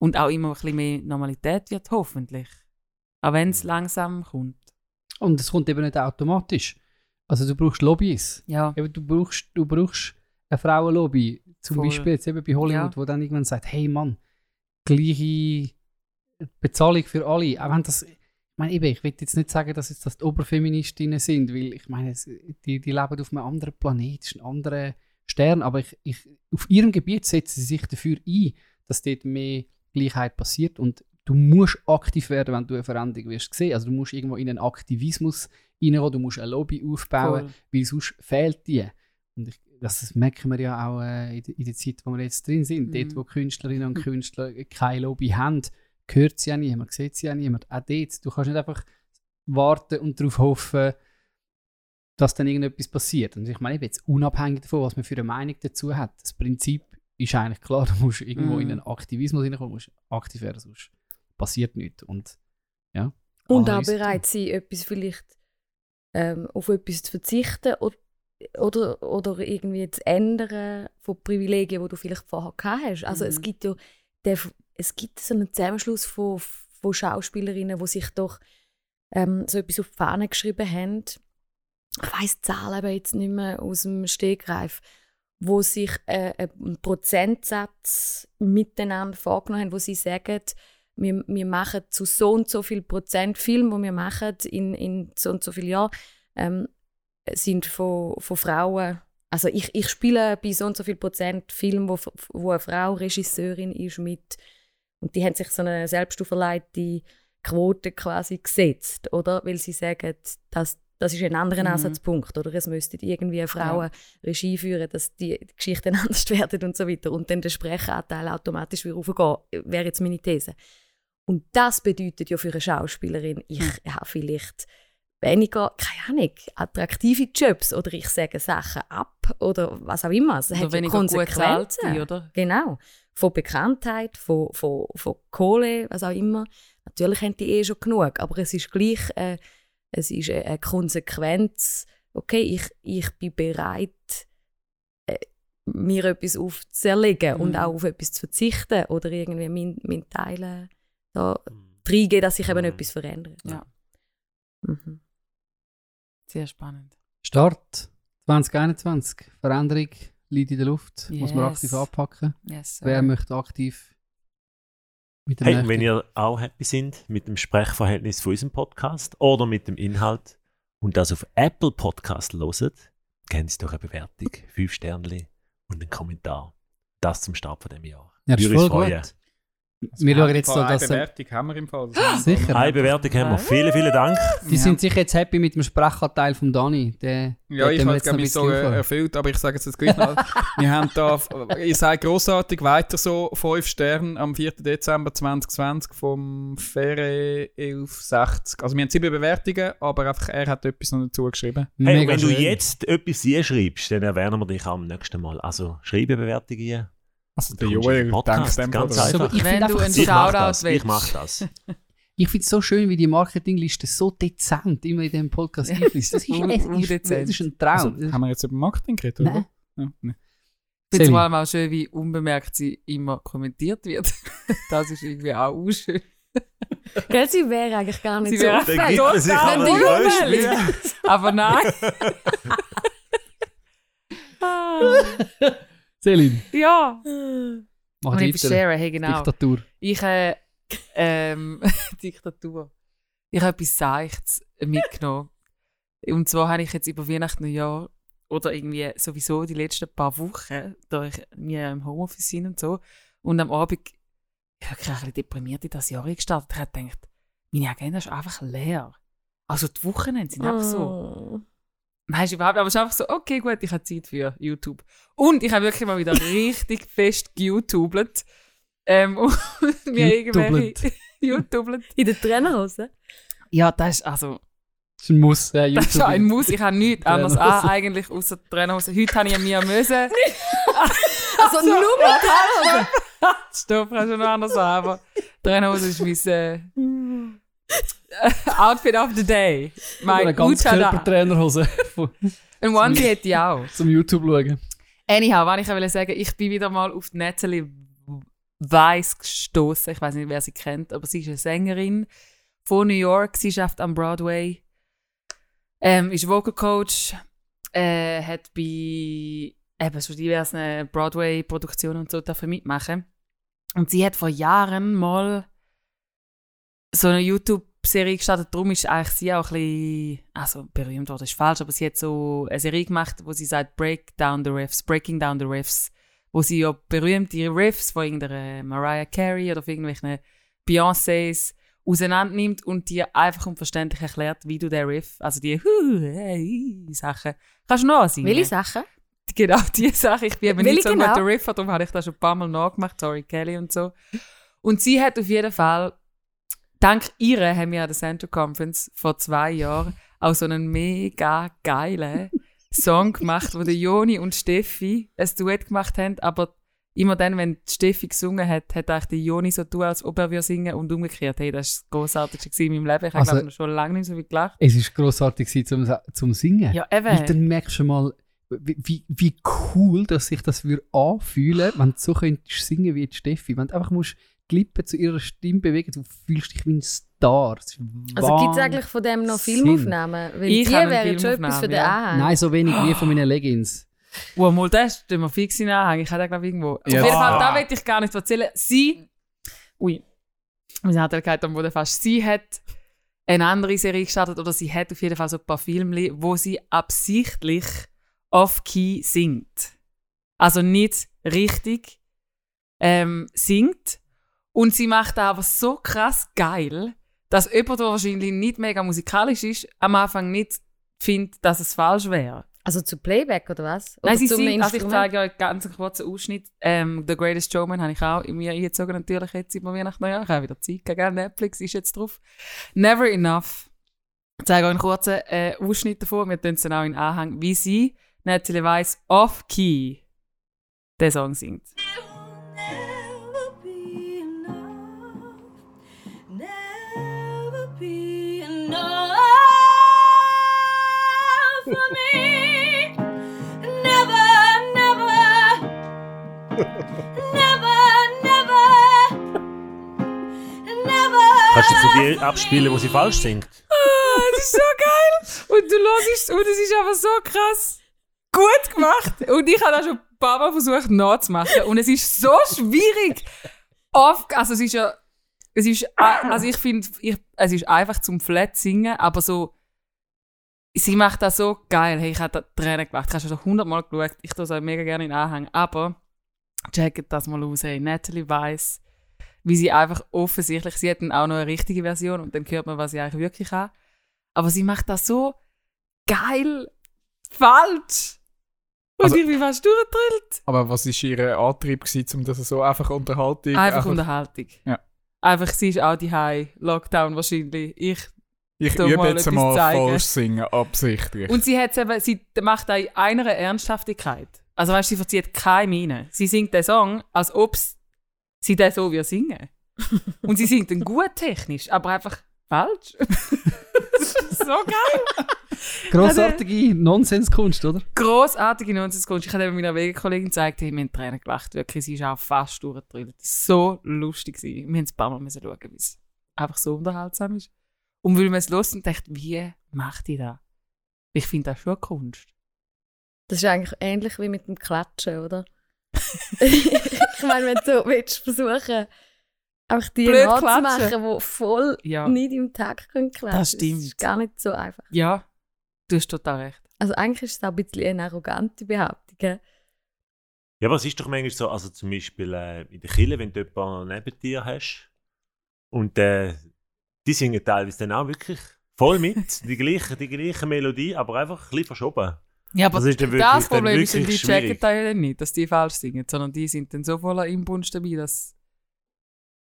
Und auch immer ein bisschen mehr Normalität wird, hoffentlich. Auch wenn es langsam kommt. Und es kommt eben nicht automatisch. Also du brauchst Lobbys. Ja. Eben, du, brauchst, du brauchst eine Frauenlobby. Zum Voll. Beispiel jetzt eben bei Hollywood, Ja. wo dann irgendwann sagt, hey Mann, gleiche Bezahlung für alle. Auch wenn das, ich meine, eben, ich will jetzt nicht sagen, dass jetzt das die Oberfeministinnen sind, weil ich meine, die, die leben auf einem anderen Planeten, ist ein anderer Stern, aber ich, ich, auf ihrem Gebiet setzen sie sich dafür ein, dass dort mehr Gleichheit passiert und du musst aktiv werden, wenn du eine Veränderung wirst sehen. Also du musst irgendwo in einen Aktivismus reingehen, du musst ein Lobby aufbauen, Voll. weil sonst fehlt die. Und ich, das merken wir ja auch äh, in, der- in der Zeit, wo wir jetzt drin sind. Mhm. Dort, wo Künstlerinnen und Künstler kein Lobby haben, hört sie ja niemand, sieht sie ja niemand. Auch dort, du kannst nicht einfach warten und darauf hoffen, dass dann irgendetwas passiert. Und ich meine, eben jetzt unabhängig davon, was man für eine Meinung dazu hat, das Prinzip ist eigentlich klar, du musst irgendwo Mhm. in einen Aktivismus hineinkommen, musst aktiv werden, sonst passiert nichts. Und ja. Und auch bereit sein, etwas vielleicht ähm, auf etwas zu verzichten oder, oder, oder irgendwie zu ändern von Privilegien, die du vielleicht vorher gehabt hast. Also es Mhm. gibt ja der, es gibt so einen Zusammenschluss von, von Schauspielerinnen, die sich doch ähm, so etwas auf die Fahne geschrieben haben. Ich die Zahlen aber jetzt nicht mehr aus dem Stegreif, wo sich äh, einen Prozentsatz miteinander vorgenommen haben, wo sie sagen, wir, wir machen zu so und so viel Prozent Film, wo wir machen in, in so und so vielen Jahren, ähm, sind von, von Frauen. Also ich, ich spiele bei so und so viel Prozent Film, wo, wo eine Frau Regisseurin ist mit und die haben sich so eine selbst auferlegte Quote quasi gesetzt, oder? Weil sie sagen, dass das ist ein anderer Mhm. Ansatzpunkt, oder? Es müsste irgendwie Frauen Regie führen, dass die Geschichten anders werden und so weiter und dann der Sprechanteil automatisch wieder raufgehen, wäre jetzt meine These. Und das bedeutet ja für eine Schauspielerin, ich Hm. habe vielleicht weniger, keine Ahnung, attraktive Jobs oder ich sage Sachen ab oder was auch immer. Es Oder hat ja weniger Konsequenzen. sein, oder? Genau. Von Bekanntheit, von, von, von Kohle, was auch immer. Natürlich haben die eh schon genug, aber es ist gleich äh, es ist eine Konsequenz. Okay, ich, ich bin bereit, äh, mir etwas aufzuerlegen Mhm. und auch auf etwas zu verzichten oder irgendwie mein, mein Teil äh, da reingeben, dass sich eben Mhm. etwas verändert. Ja. Mhm. Sehr spannend. Start 2021. Veränderung liegt in der Luft. Muss man Yes. aktiv anpacken. Yes. Wer möchte aktiv mit dem Hey, wenn ihr auch happy sind mit dem Sprechverhältnis von unserem Podcast oder mit dem Inhalt und das auf Apple Podcast loset, geben Sie doch eine Bewertung, fünf Sternchen und einen Kommentar. Das zum Start von dem Jahr. Ja, das ist voll freuen. gut. Wir schauen jetzt so, eine dass äh, Bewertung haben wir im Fall. Sicher. Eine Bewertung haben wir. Vielen, vielen Dank. die sind sicher jetzt happy mit dem Sprechanteil von Dani. Der, Ja, der ich habe es mich so äh, erfüllt, aber ich sage es jetzt gleich noch. wir haben da, ihr seid grossartig, weiter so, 5 Sterne am 4. Dezember 2020 vom Ferre 1160. Also wir haben sieben Bewertungen, aber einfach er hat etwas noch dazu geschrieben. Hey, wenn du schön. jetzt etwas hier schreibst, dann erwähnen wir dich am nächsten Mal. Also schreibe Bewertungen. Also kommst in den Podcast, ganz So, einfach. ich Wenn finde du einen Shoutout das. Ich willst. mach das. ich finde es so schön, wie die Marketingliste so dezent immer in diesem Podcast einfließt. Das ist, das ist ein Traum. Also, haben wir jetzt über Marketing geredet, oder? Nein. Ja, nee. Ich finde es Seli. vor allem auch schön, wie unbemerkt sie immer kommentiert wird. das ist irgendwie auch unschön. Gell, sie wäre eigentlich gar nicht Sie so wäre- man sich Total aber. Aber nein. Celine, ja. mach Und ich weiter. share, hey, genau. Diktatur. Ich äh, ähm, Diktatur. Ich habe etwas Seichts mitgenommen. Und zwar habe ich jetzt über Weihnachten und Jahr oder irgendwie sowieso die letzten paar Wochen, da ich mir im Homeoffice sind und so, und am Abend, ich habe ein bisschen deprimiert in das Jahr gestartet. Ich habe gedacht, meine Agenda ist einfach leer. Also die Wochenende sind einfach so. Nein, ist überhaupt, aber es ist einfach so, okay, gut, ich habe Zeit für YouTube. Und ich habe wirklich mal wieder richtig fest geyoutubelt. Ähm, und mir irgendwelche YouTubelt. In der Trainerhose? Ja, das ist also, Das ist ein Muss. Äh, das ist YouTube. ein Muss. Ich habe nichts anderes an, eigentlich, außer die Trainerhose. Heute habe ich mir müssen. Also nur mit Trainerhose? Stopp, kannst du noch anders an, aber Trainerhose ist mein äh, Outfit of the Day. Mein eine ganz. Körpertrainerhose Ein Onesie hätte ich auch. zum YouTube schauen. Anyhow, was ich wollte sagen, ich bin wieder mal auf die Natalie Weiss gestoßen. Ich weiß nicht, wer sie kennt, aber sie ist eine Sängerin von New York. Sie schafft am Broadway, ähm, ist Vocal Coach, äh, hat bei eben so diversen Broadway-Produktionen und so dafür mitmachen. Und sie hat vor Jahren mal so eine YouTube Serie gestartet, darum ist eigentlich sie auch ein bisschen, also berühmt worden ist falsch, aber sie hat so eine Serie gemacht, wo sie sagt Break Down the Riffs, Breaking Down the Riffs, wo sie ja berühmte Riffs von irgendeiner Mariah Carey oder von irgendwelchen Beyoncés auseinandernimmt und dir einfach und verständlich erklärt, wie du den Riff, also die Hu, hey, Sachen, kannst du noch ansingen. Welche Sachen? Genau, die Sache. Ich bin eben nicht so ein genau? guter Riffer, darum habe ich das schon ein paar Mal nachgemacht, Tori Kelly und so. Und sie hat auf jeden Fall, dank ihr haben wir an der Center Conference vor zwei Jahren auch so einen mega geilen Song gemacht, wo der Joni und Steffi ein Duett gemacht haben, aber immer dann, wenn die Steffi gesungen hat, hat eigentlich der Joni so tun, als ob er würde singen und umgekehrt. Hey, das war das Grossartigste in meinem Leben. Ich habe Also- ich, schon lange nicht so viel gelacht. Es war grossartig zum, zum Singen. Ja, Weil eben. dann merkst du mal, wie, wie, wie cool dass sich das würde anfühlen, wenn du so könntest singen wie die Steffi. Wenn du einfach musst die Lippen zu ihrer Stimme bewegen, du fühlst dich wie ein Star. Also gibt es eigentlich von dem noch. Filmaufnahmen? Weil Ich die wären schon etwas für den Anhang. Nein, so wenig wie von meinen Leggings. Wow, mal das tun wir fix in Anhang. Ich habe da glaube ich irgendwo. Ja. Auf jeden Fall, da will ich gar nicht erzählen. Sie, ui, wir hat er am Boden fast. Sie hat eine andere Serie gestartet oder sie hat auf jeden Fall so ein paar Filme, wo sie absichtlich off-key singt. Also nicht richtig ähm, singt. Und sie macht das aber so krass geil, dass jemand, der wahrscheinlich nicht mega musikalisch ist, am Anfang nicht findet, dass es falsch wäre. Also zu Playback oder was? Oder Nein, sie zu einem singt, also ich zeige euch ganz einen kurzen Ausschnitt. Ähm, The Greatest Showman habe ich auch in mir eingezogen, natürlich jetzt über Weihnachten Neujahr. Ich habe wieder Zeit gegeben, Netflix ist jetzt drauf. Never Enough. Ich zeige euch einen kurzen äh, Ausschnitt davon, wir tun es dann auch in Anhang, wie sie, Natalie Weiss, off-key den Song singt. Never, never, never. Kannst du so die abspielen, wo sie falsch singt? Ah, das ist so geil! Und du hörst und es ist einfach so krass gut gemacht. Und ich habe das schon ein paar Mal versucht nachzumachen. Und es ist so schwierig. Oft, also es ist ja, es ist, also ich finde, es ist einfach zum Flat singen, aber so, sie macht das so geil. Hey, ich habe da Tränen gemacht. Ich habe schon hundertmal geschaut. Ich tue es auch mega gerne in Anhang. Aber, checkt das mal aus. Hey, Natalie Weiss, wie sie einfach offensichtlich, sie hat dann auch noch eine richtige Version und dann hört man, was sie eigentlich wirklich hat. Aber sie macht das so geil falsch. Und Also- ich bin fast durchgedrillt. Aber was war ihr Antrieb, gewesen, um das so einfach Unterhaltung... Einfach Unterhaltung. Ja. Einfach, sie ist auch die High Lockdown wahrscheinlich. Ich. Ich übe mal jetzt mal falsch singen, absichtlich. Und sie eben, sie macht auch in einer Ernsthaftigkeit. Also weißt du, sie verzieht keine Miene. Sie singt den Song, als ob sie den so wie singen. Und sie singt dann gut technisch, aber einfach falsch. das ist so geil. Grossartige Nonsenskunst, oder? Grossartige Nonsenskunst. Ich habe eben meiner Wegekollegin gezeigt, hey, wir haben Tränen gelacht. Wirklich, sie ist auch fast durchgedrillt. So lustig gewesen. Wir haben ein paar Mal müssen schauen, wie es einfach so unterhaltsam ist. Und weil man es los und dachte, wie macht die das? Ich finde das schon Kunst. Das ist eigentlich ähnlich wie mit dem Klatschen, oder? ich meine, wenn du so willst versuchen, auch die Blöd nachzumachen, die voll Ja. nicht im Takt können klatschen. Das stimmt. ist gar nicht so einfach. Ja, du hast total recht. Also eigentlich ist es auch ein bisschen eine arrogante Behauptung. gell? Ja, aber es ist doch manchmal so, also zum Beispiel äh, in der Kille, wenn du jemanden neben dir hast und äh, die singen teilweise dann auch wirklich voll mit, die gleiche, die gleiche Melodie, aber einfach ein bisschen verschoben. Ja, aber Das ist dann wirklich- das dann Problem ist, dann, die checken da ja dann nicht, dass die falsch singen, sondern die sind dann so voller Inbrunst dabei, dass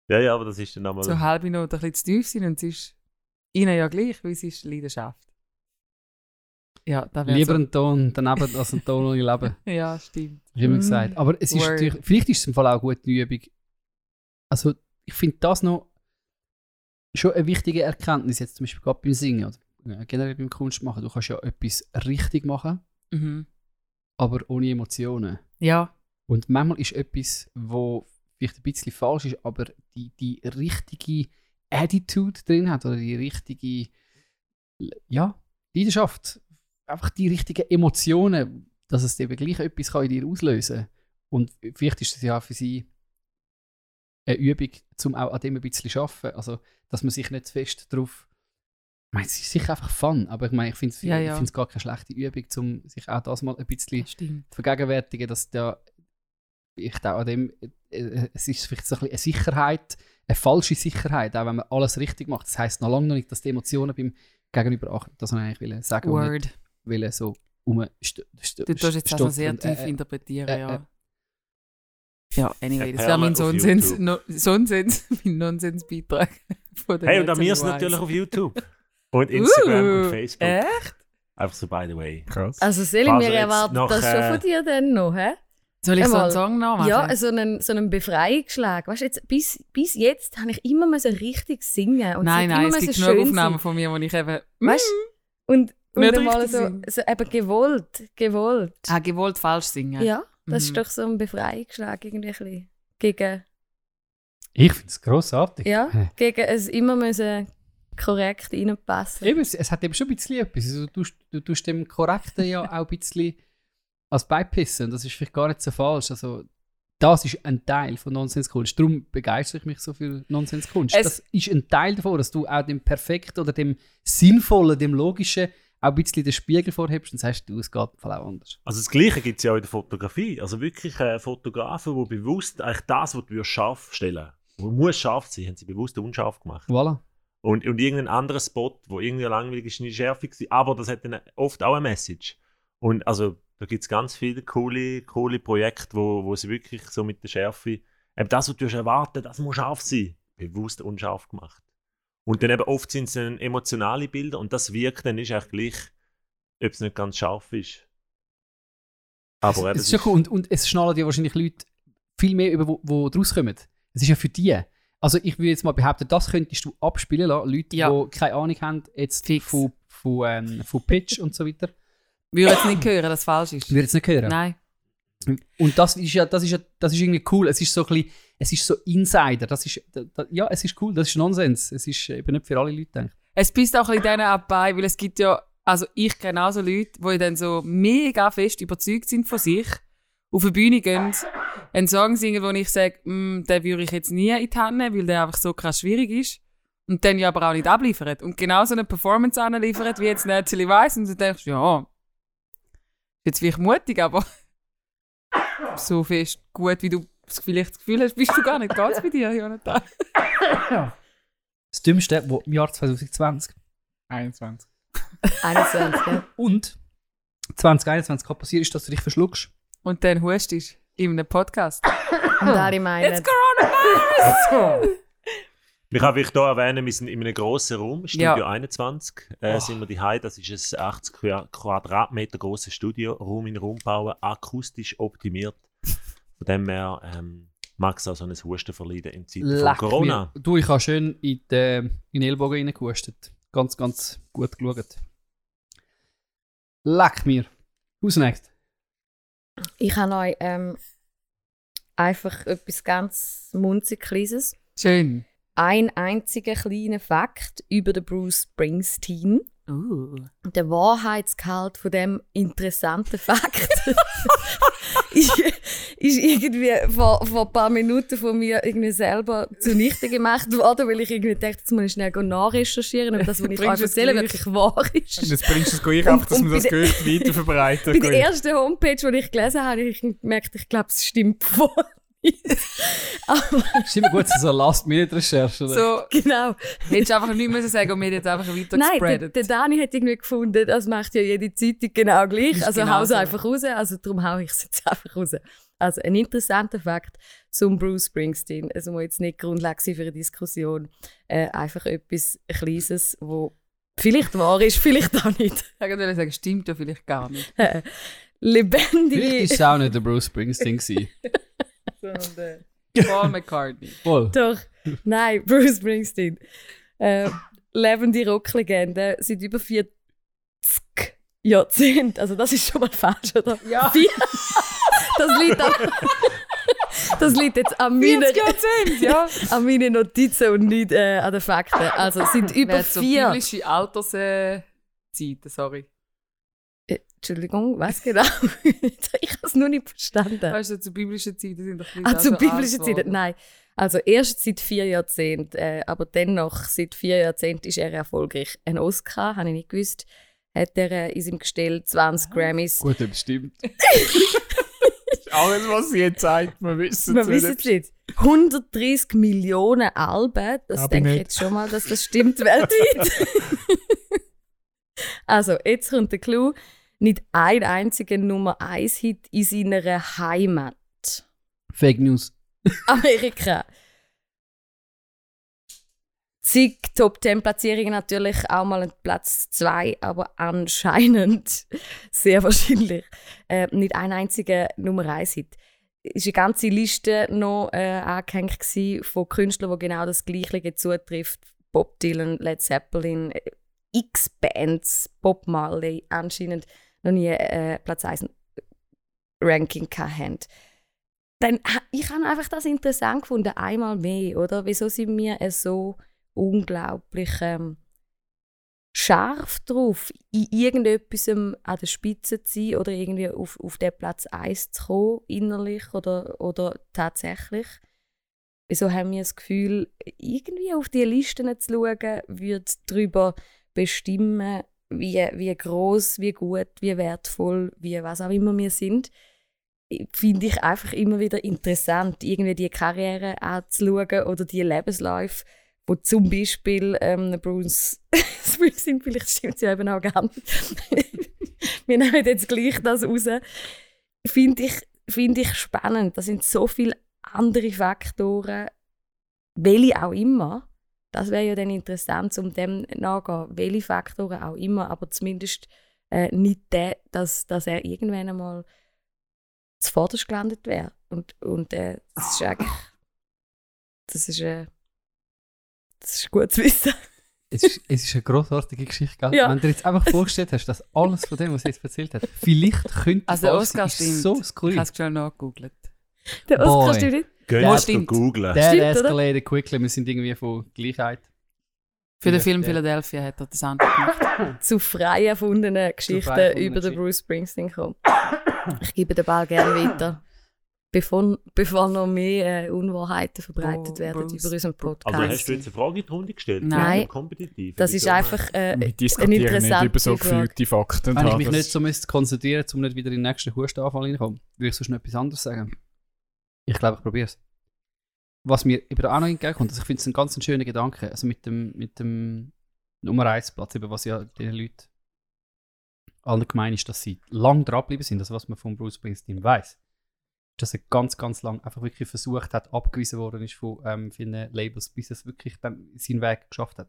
Ja, ja, aber das ist dann einmal... so halbe Noten ein bisschen zu tief sind und es ist ihnen ja gleich, weil es ist Leidenschaft. Ja, da wäre Lieber so. ein Ton daneben als ein Ton ohne Leben. Ja, stimmt. Ich immer Mm. gesagt. Aber es ist Word. natürlich, vielleicht ist es im Fall auch eine gute Übung. Also, ich finde das noch schon eine wichtige Erkenntnis, jetzt zum Beispiel gerade beim Singen oder generell beim Kunstmachen. Du kannst ja etwas richtig machen, Mhm. aber ohne Emotionen. Ja, Und manchmal ist etwas, wo vielleicht ein bisschen falsch ist, aber die, die richtige Attitude drin hat oder die richtige ja, Leidenschaft, einfach die richtigen Emotionen, dass es eben gleich etwas kann in dir auslösen kann. Und vielleicht ist es ja für sie eine Übung, um auch an dem ein bisschen zu arbeiten. Also, dass man sich nicht zu fest darauf meine, es ist sicher einfach Fun, aber ich meine, ich finde es Ja, ja. gar keine schlechte Übung, um sich auch das mal ein bisschen Stimmt. zu vergegenwärtigen, dass da ich da an dem, äh, es ist vielleicht so ein bisschen eine Sicherheit, eine falsche Sicherheit, auch wenn man alles richtig macht. Das heisst noch lange noch nicht, dass die Emotionen beim Gegenüber achten. Das wollte ich eigentlich sagen. und nicht Word. so um Du tust jetzt also sehr tief interpretieren, äh, ja. äh. Ja, anyway, das wäre mein Sonsens, no, Sonsens, mein Nonsensbeitrag. Hey, und wir and sind natürlich auf YouTube. Und Instagram Uh, und Facebook. Echt? Einfach so by the way. Krass. Also Selim, wir erwarten noch, das schon äh, von dir dann noch, hä? Soll ich so Einmal. einen Song nachmachen? Ja, so einen, so einen Befreiungsschlag. Weißt du, jetzt, bis, bis jetzt habe ich immer müssen richtig singen und nein, nein, immer es gibt genug Aufnahmen sein. von mir, wo ich eben... Weißt du? Und, und einmal richtig so, so eben gewollt, gewollt. Ah, gewollt falsch singen. Ja, das Mhm. ist doch so ein Befreiungsschlag irgendwie ein bisschen. Gegen, Ich finde es grossartig. ja, gegen es immer müssen korrekt reinpassen. Eben, es, es hat eben schon ein bisschen etwas. Also, du, tust, du tust dem Korrekten ja auch ein bisschen als beipissen. Und das ist vielleicht gar nicht so falsch. Also, das ist ein Teil von Nonsenskunst. Darum begeistere ich mich so für Nonsenskunst. Es- das ist ein Teil davon, dass du auch dem Perfekten oder dem Sinnvollen, dem Logischen auch ein bisschen den Spiegel vorhebst und sagst, du, es geht auch anders. Also das Gleiche gibt es ja auch in der Fotografie. Also wirklich äh, Fotografen, die bewusst eigentlich das, was du scharf stellen wo muss scharf sein, haben sie bewusst unscharf gemacht. Voilà. Und, und irgendein anderer Spot, wo irgendwie langweilig ist, ist nicht schärfer gewesen, aber das hat dann oft auch eine Message. Und also da gibt es ganz viele coole, coole Projekte, wo, wo sie wirklich so mit der Schärfe, eben das, was du erwarten, das muss scharf sein, bewusst unscharf gemacht. Und dann eben oft sind es dann emotionale Bilder und das wirkt dann ist eigentlich gleich, ob es nicht ganz scharf ist. Aber eben, es ist schon cool. Und, und es schnallen ja wahrscheinlich Leute viel mehr über, wo, wo draus kommen. Es ist ja für die. Also ich würde jetzt mal behaupten, das könntest du abspielen lassen. Leute, Ja. die keine Ahnung haben jetzt Fix. von, von, ähm, von Pitch und so weiter. Würde jetzt nicht hören, dass es falsch ist. Ich würde es nicht hören. Nein. Und das ist ja, das ist ja, das ist irgendwie cool. Es ist so ein bisschen, es ist so Insider. Das ist, da, da, ja, es ist cool. Das ist Nonsens. Es ist eben nicht für alle Leute gedacht. Es bist auch ein bisschen denen ab bei, weil es gibt ja, also ich kenne auch so Leute, die dann so mega fest überzeugt sind von sich, auf eine Bühne gehen, einen Song singen, wo ich sage, mm, den würde ich jetzt nie in die Hand nehmen, weil der einfach so krass schwierig ist. Und dann ja aber auch nicht abliefert. Und genau so eine Performance anliefert, wie jetzt Natalie Weiss, und du denkst, ja, jetzt vielleicht mutig, aber so fest gut, wie du das vielleicht das Gefühl hast, bist du gar nicht ganz bei dir, Jonathan. Das Dümmste, wo im Jahr 2020 21. 21, ja. und 2021 kann passieren, ist, dass du dich verschluckst. Und dann hustest du in einem Podcast. Und alle meinen, It's Coronavirus! Wir kann vielleicht hier erwähnen, wir sind in einem grossen Raum, Studio Ja. 21, äh, sind wir die Das ist ein 80 Qua- Quadratmeter grosses Studio, Raum in Raum bauen, akustisch optimiert. Von dem her ähm, mag es auch so ein Husten verleiden in Zeiten von Leck Corona. Mir. Du, ich habe schön in den, in den Ellbogen reingehustet. Ganz, ganz gut geschaut. Leck mir. Who's next? Ich habe euch ähm, einfach etwas ganz munzig Kleines. Schön. Ein einziger kleiner Fakt über den Bruce Springsteen. Uh. der Wahrheitsgehalt von dem interessanten Fakt ist, ist irgendwie vor, vor ein paar Minuten von mir irgendwie selber zunichte gemacht worden, weil ich irgendwie dachte, jetzt muss ich schnell nachrecherchieren, ob das, was ich euch erzähle, wirklich wahr Und ist. jetzt bringst du es gleich einfach, dass Und man das Gerücht weiter verbreiten Bei der ersten Homepage, die ich gelesen habe, habe ich gemerkt, ich glaube, es stimmt voll. Aber Ist immer gut, so Last-Minute-Recherche. So, genau. hättest du einfach nichts müssen sagen und wir jetzt einfach weiter Nein, der, gespreadet. der Dani hat irgendwie gefunden, das macht ja jede Zeitung genau gleich. Ist Also genau hau es so. einfach raus. Also darum hau ich es jetzt einfach raus. Also ein interessanter Fakt zum Bruce Springsteen. Es muss jetzt nicht Grundlage sein für eine Diskussion. Äh, einfach etwas Kleines, wo vielleicht wahr ist, vielleicht auch nicht. Ich wollte sagen, stimmt ja vielleicht gar nicht. Vielleicht Lebendige. ist es auch nicht der Bruce Springsteen. Sondern der Paul McCartney. Voll. Doch, nein, Bruce Springsteen. Äh, lebende Rocklegende seit über 40 Jahrzehnten. Also das ist schon mal falsch, oder? Ja. Das liegt, an, das liegt jetzt an meinen, 40 Jahrzehnt, ja. an meinen Notizen und nicht äh, an den Fakten. Also sind über Wäre so vier... biblische Alterszeiten, sorry. Entschuldigung, was genau? ich habe es nur nicht verstanden. Weißt du, zu biblischen Zeiten sind doch die Ah, Leute zu biblischen Zeiten? Nein. Also erst seit vier Jahrzehnten, äh, aber dennoch seit vier Jahrzehnten ist er erfolgreich. Ein Oscar, habe ich nicht gewusst, hat er äh, in seinem Gestell 20 Grammys. Gut, das stimmt. ist alles, was sie jetzt sagt, wir wissen Wir wissen es nicht. 130 Millionen Alben, das Hab denke ich nicht. jetzt schon mal, dass das stimmt weltweit. also, jetzt kommt der Clou. Nicht ein einziger Nummer 1 Hit in seiner Heimat. Fake News. Amerika. Zig Top 10 Platzierungen natürlich auch mal ein Platz 2, aber anscheinend sehr wahrscheinlich äh, nicht ein einziger Nummer 1 Hit. Es war eine ganze Liste noch äh, angehängt von Künstlern, die genau das Gleiche zutrifft. Bob Dylan, Led Zeppelin, äh, x Bands, Bob Marley anscheinend noch nie äh, Platz 1 Ranking hatten dann ich habe einfach das interessant gefunden, einmal mehr, oder? Wieso sind wir so unglaublich ähm, scharf drauf, in irgendetwas an der Spitze zu sein oder irgendwie auf, auf den Platz 1 zu kommen, innerlich oder, oder tatsächlich? Wieso haben wir das Gefühl, irgendwie auf die Listen zu schauen, würde darüber bestimmen, wie, wie groß, wie gut, wie wertvoll, wie was auch immer wir sind? finde ich einfach immer wieder interessant, irgendwie die Karriere anzuschauen oder die Lebensläufe, wo zum Beispiel ähm, Bruce Springsteen, vielleicht stimmt es ja eben auch gar nicht. Wir nehmen jetzt gleich das raus. Finde ich, finde ich spannend. Da sind so viele andere Faktoren, welche auch immer. Das wäre ja dann interessant, um dem nachzugehen, welche Faktoren auch immer, aber zumindest äh, nicht der, dass, dass er irgendwann einmal zuvorderst gelandet wäre. Und, und äh, das ist eigentlich. Das ist, äh, das ist gut zu wissen. Es ist, es ist eine grossartige Geschichte, gell? Ja. Wenn du dir jetzt einfach vorgestellt hast, dass alles von dem, was sie jetzt erzählt hat, vielleicht könnte Also Oscar sein, ist stimmt. so Ich skurril. habe es schnell nachgegoogelt. Der Oscar Boy. stimmt nicht. Wir stimmt. googlen. That Stimmt, oder? escalated quickly, wir sind irgendwie von Gleichheit. Für den Film ja. Philadelphia hat er das andere gemacht. Zu frei erfundenen Geschichten frei über den. Bruce Springsteen kommen. Ich gebe den Ball gerne weiter. Bevor, bevor noch mehr äh, Unwahrheiten verbreitet Oh, werden Bruce. über unseren Podcast. Also hast du jetzt eine Frage in die Runde gestellt? Nein. Ja, Kompetitiv. das ist einfach äh, Wir eine diskutieren nicht interessante über so gefühlte Fakten. Wenn ich mich nicht so müsste konzentrieren um nicht wieder in den nächsten Hustenanfall reinkommen, würde ich sonst noch etwas anderes sagen. Ich glaube, ich probiere es. Was mir eben auch noch entgegenkommt, also ich finde es ein ganz schöner Gedanke, also mit dem, mit dem Nummer 1 Platz, eben was ja den Leuten allgemein ist, dass sie lang dranbleiben sind, also was man von Bruce Springsteen weiß, dass er ganz, ganz lang einfach wirklich versucht hat, abgewiesen worden ist von ähm, vielen Labels, bis er es wirklich dann seinen Weg geschafft hat.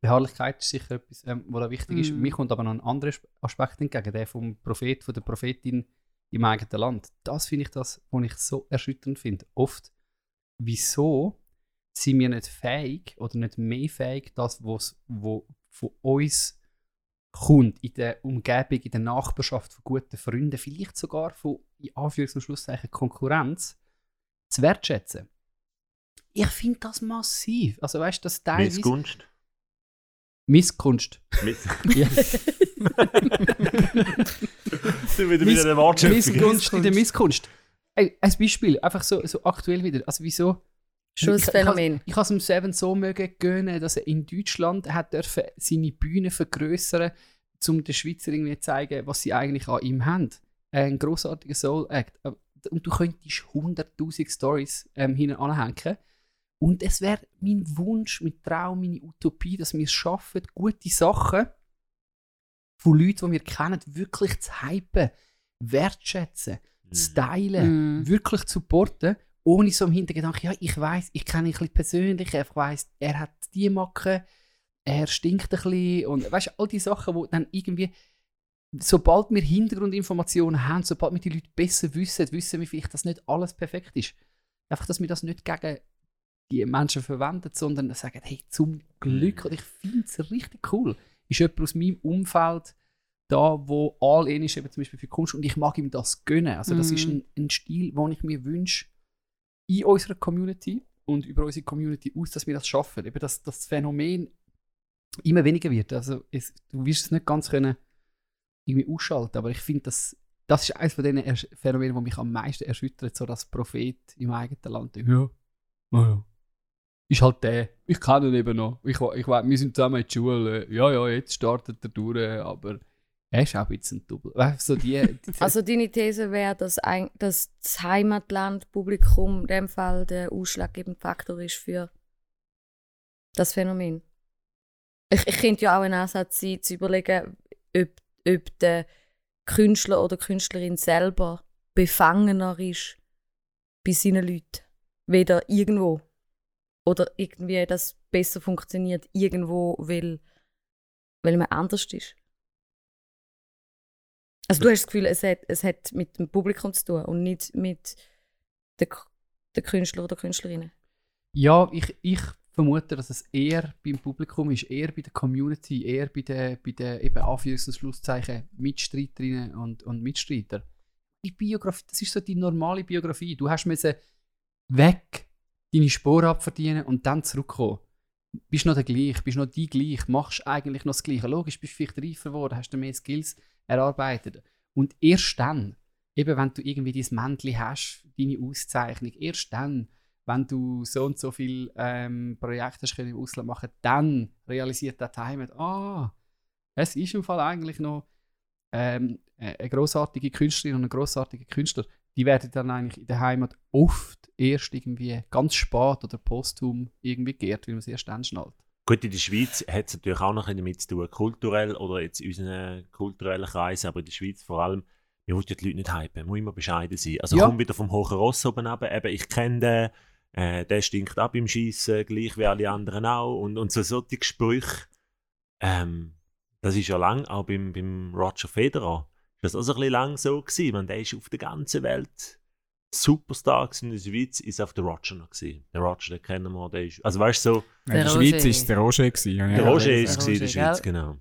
Beharrlichkeit ist sicher etwas, ähm, was da wichtig ist. Mhm. Mir kommt aber noch ein anderer Asp- Aspekt entgegen, der vom Prophet, von der Prophetin im eigenen Land. Das finde ich das, was ich so erschütternd finde. Oft, wieso sind wir nicht fähig oder nicht mehr fähig, das, was wo von uns kommt, in der Umgebung, in der Nachbarschaft von guten Freunden, vielleicht sogar von, in Anführungs- und Schlusszeichen, Konkurrenz, zu wertschätzen. Ich finde das massiv. Also weißt du, das teilweise... Missgunst. Misskunst. Miss Ja. sind wieder Miss- wieder eine Wortschöpfung. Missgunst in der Misskunst. Ey, ein Beispiel, einfach so, so aktuell wieder. Also wieso? Ein Ich- ich- Phänomen. Ich habe es dem Seven so mögen gönnen, dass er in Deutschland hat dürfen seine Bühne vergrößern, um den Schweizer irgendwie zu zeigen, was sie eigentlich an ihm haben. Ein großartiger Soul Act. Und du könntest 100.000 Stories ähm, hinten anhängen. Und es wäre mein Wunsch, mein Traum, meine Utopie, dass wir es schaffen, gute Sachen von Leuten, die wir kennen, wirklich zu hypen, wertschätzen, zu teilen Mm. wirklich zu supporten, ohne so im Hintergedanken, ja, ich weiß, ich kenne ihn ein bisschen persönlich, ich weiß, er hat die Macke, er stinkt ein bisschen und weißt du, all die Sachen, wo dann irgendwie, sobald wir Hintergrundinformationen haben, sobald wir die Leute besser wissen, wissen wir vielleicht, dass nicht alles perfekt ist. Einfach, dass wir das nicht gegen die Menschen verwenden, sondern sagen, hey, zum Glück, und ich finde es richtig cool, ist jemand aus meinem Umfeld, da, wo all in ist, eben zum Beispiel für Kunst, und ich mag ihm das gönnen. Also das Mhm. ist ein, ein Stil, den ich mir wünsche, in unserer Community und über unsere Community aus, dass wir das schaffen. Eben, dass das Phänomen immer weniger wird. Also es, du wirst es nicht ganz können irgendwie ausschalten, aber ich finde das das ist eines von den Phänomenen, die mich am meisten erschüttert, so das Prophet im eigenen Land. Ja, ja, ja. Ist halt der. Ich kenne ihn eben noch. Ich, ich wir sind zusammen in der Schule. Ja, ja, jetzt startet er durch, aber er ist auch ein bisschen ein Double. Weißt so die, die Also deine These wäre, dass, ein, dass das Heimatland, Publikum in dem Fall der ausschlaggebende Faktor ist für das Phänomen. Ich, ich könnte ja auch ein Ansatz sein, zu überlegen, ob, ob der Künstler oder Künstlerin selber befangener ist bei seinen Leuten. Weder irgendwo. Oder irgendwie das besser funktioniert irgendwo, weil, weil man anders ist. Also du hast das Gefühl, es hat, es hat mit dem Publikum zu tun und nicht mit den, den Künstlern oder Künstlerinnen. Ja, ich, ich vermute, dass es eher beim Publikum ist, eher bei der Community, eher bei den, bei den eben Anführungs- und Schlusszeichen Mitstreiterinnen und, und Mitstreiter. Die Biografie, das ist so die normale Biografie. Du hast müssen weg deine Sporen abverdienen und dann zurückkommen. Bist noch der gleich, bist noch die gleich, machst eigentlich noch das Gleiche. Logisch, bist vielleicht reifer geworden, hast du mehr Skills erarbeitet. Und erst dann, eben wenn du irgendwie dein Mäntel hast, deine Auszeichnung, erst dann, wenn du so und so viele ähm, Projekte hast im Ausland machen, dann realisiert der Heimat, ah, es ist im Fall eigentlich noch ähm, äh, eine großartige Künstlerin und ein großartiger Künstler. Die werden dann eigentlich in der Heimat oft erst irgendwie ganz spät oder posthum irgendwie geehrt, weil man es erst dann schnallt. Gut, in der Schweiz hat es natürlich auch noch ein damit zu tun, kulturell oder jetzt in unseren kulturellen Kreisen, aber in der Schweiz vor allem, wir wollen ja die Leute nicht hypen, man muss immer bescheiden sein. Also Ja. komm wieder vom hohen Ross oben runter, eben, ich kenne den, äh, der stinkt ab im Schießen, gleich wie alle anderen auch und, und so solche Sprüche, ähm, das ist ja lang, auch beim, beim Roger Federer, das auch so ein bisschen lang so gewesen, man, der ist auf der ganzen Welt Superstar in der Schweiz, ist auf der Roger noch gewesen. Der Roger, den kennen wir, der ist, also weißt du so, In der Der Schweiz war es der Roger. Gewesen, ja, der. Roger ist es in der Schweiz, genau.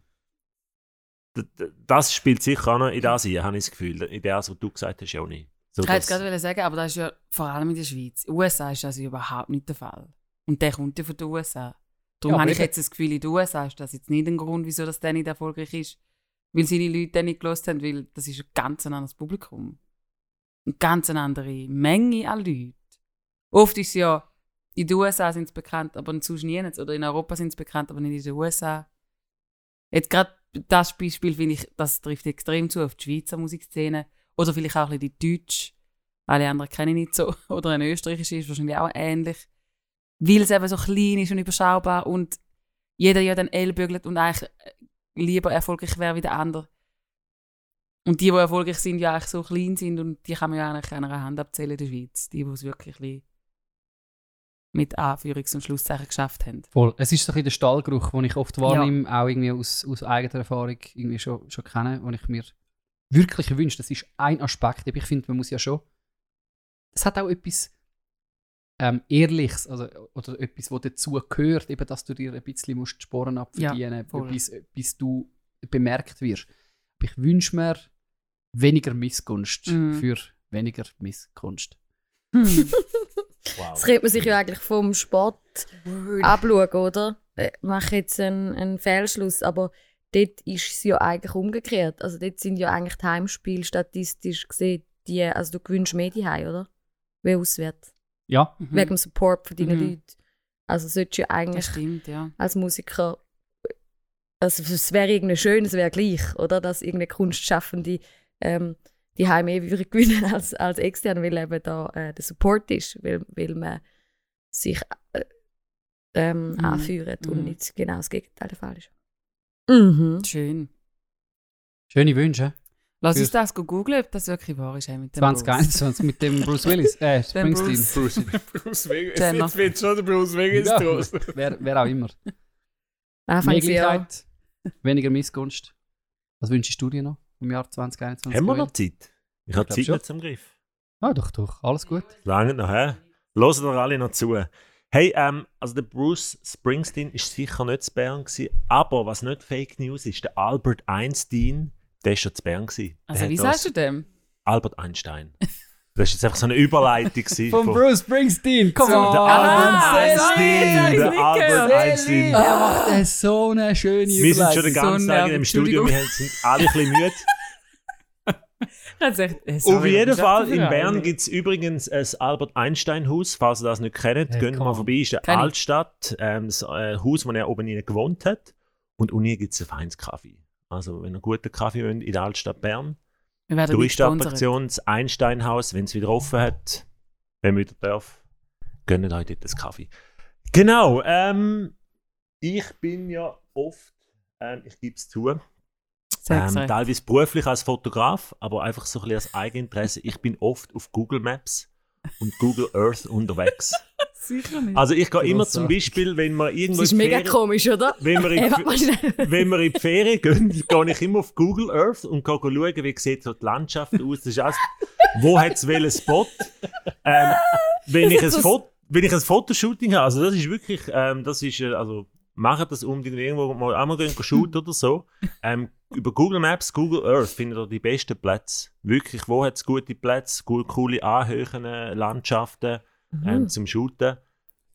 Das spielt sicher auch noch in das ein, habe ich das Gefühl. In das, was du gesagt hast, auch nicht. So, Ich wollte es gerade sagen, aber das ist ja vor allem in der Schweiz. In den USA ist das überhaupt nicht der Fall. Und der kommt ja von den USA. Darum Ja, habe ich jetzt das Gefühl, in den USA ist das jetzt nicht ein Grund, wieso das der nicht erfolgreich ist. Weil seine Leute den nicht gelost haben, weil das ist ein ganz anderes Publikum. Eine ganz andere Menge an Leuten. Oft ist es ja, in den USA sind sie bekannt, aber sonst nirgends. Oder in Europa sind sie bekannt, aber nicht in den USA. Jetzt gerade das Beispiel finde ich, das trifft extrem zu auf die Schweizer Musikszene. Oder vielleicht auch ein bisschen die Deutsche. Alle anderen kenne ich nicht so. Oder eine österreichische ist wahrscheinlich auch ähnlich. Weil es eben so klein ist und überschaubar und jeder ja dann ellbügelt und eigentlich lieber erfolgreich wäre wie der andere. Und die, die erfolgreich sind, ja eigentlich so klein sind und die kann man ja eigentlich an einer Hand abzählen in der Schweiz. Die, die es wirklich mit Anführungs- und Schlusszeichen geschafft haben. Voll. Es ist so ein bisschen der Stallgeruch, den ich oft wahrnehme, auch irgendwie aus, aus eigener Erfahrung irgendwie schon, schon kenne, und ich mir wirklich wünsche. Das ist ein Aspekt, aber ich finde, man muss ja schon. Es hat auch etwas ähm, Ehrliches, also, oder etwas, was dazu gehört, eben, dass du dir ein bisschen musst Sporen abverdienen voll. bis, bis du bemerkt wirst. Aber ich wünsche mir weniger Missgunst Mhm. für weniger Missgunst. wow. Das könnte man sich ja eigentlich vom Sport abschauen, oder? Ich mache jetzt einen, einen Fehlschluss, aber dort ist es ja eigentlich umgekehrt. Also dort sind ja eigentlich die Heimspiele statistisch gesehen, die, also du gewinnst mehr die oder? Wie auswärts. Ja, Mhm. Wegen dem Support von deinen Mhm. Leuten. Also solltest du eigentlich stimmt, ja. als Musiker, also es wäre irgendwie schön, es wäre gleich, oder? Dass irgendeine Kunstschaffende ähm, die Heim eh würde gewinnen als, als extern, weil eben da äh, der Support ist, weil, weil man sich äh, ähm, Mhm. anführt und Mhm. nicht genau das Gegenteil der Fall ist. Mhm. Schön. schöne Wünsche. Lass uns das googeln, ob das wirklich wahr ist. hey, Mit dem 2021 mit dem Bruce Willis, äh, Springsteen. Bruce. Bruce Willis. Jenner. Jetzt wird schon der Bruce Willis Ja, draus. wer, wer auch immer. Gleichheit, weniger Missgunst. Was wünschst du dir noch im Jahr 2021? Haben wir noch Zeit? Ich habe Zeit noch zum Griff. Ah, doch, doch. Alles gut. Lange noch, hä? Hören doch alle noch zu. Hey, ähm, also der Bruce Springsteen ist sicher nicht zu Bern gewesen, aber was nicht Fake News ist, der Albert Einstein, der ist schon zu Bern gewesen. Also, wie das- sagst du dem? Albert Einstein. Das ist jetzt einfach so eine Überleitung Von Bruce Springsteen, So, on! Der Ah, Albert jetzt Einstein, der Albert. Einstein. Er macht eine so eine schöne Wir sind schon den Überleitung. ganzen So Tag in dem Studio, wir sind alle ein bisschen müde. Echt, äh, Auf jeden das Fall, in? Bern gibt es übrigens ein Albert Einstein Haus, falls ihr das nicht kennt. Hey, Geht mal vorbei, ist eine. Altstadt, ähm, das äh, Haus, wo er oben rein gewohnt hat. Und unten gibt es einen feines Kaffee. Also, wenn ihr guten Kaffee wollt, in der Altstadt Bern. Touristenattraktion, das Einstein-Haus, wenn es wieder offen hat, wenn man wieder darf, gönnt euch dort das Kaffee. Genau, ähm, ich bin ja oft, ähm, ich gebe es zu, ähm, teilweise beruflich als Fotograf, aber einfach so ein bisschen als Eigeninteresse. Ich bin oft auf Google Maps und Google Earth unterwegs. Sicher nicht. Also ich gehe immer zum. Beispiel, wenn wir irgendwo Das ist mega Ferien- komisch, oder? wenn wir, in wenn wir in die Ferien gehen, gehe ich immer auf Google Earth und gehe schauen, wie sieht so die Landschaft aus. Das ist alles, wo hat es welchen Spot. Ähm, wenn, ich ein Das- Fot wenn ich ein Fotoshooting habe, also das ist wirklich, ähm, das ist, äh, also machen das unbedingt irgendwo mal einmal gehen shooten oder so. Ähm, über Google Maps, Google Earth findet ihr die besten Plätze. Wirklich, wo hat es gute Plätze, gut, coole Anhöhen, Landschaften ähm, zum Shooten.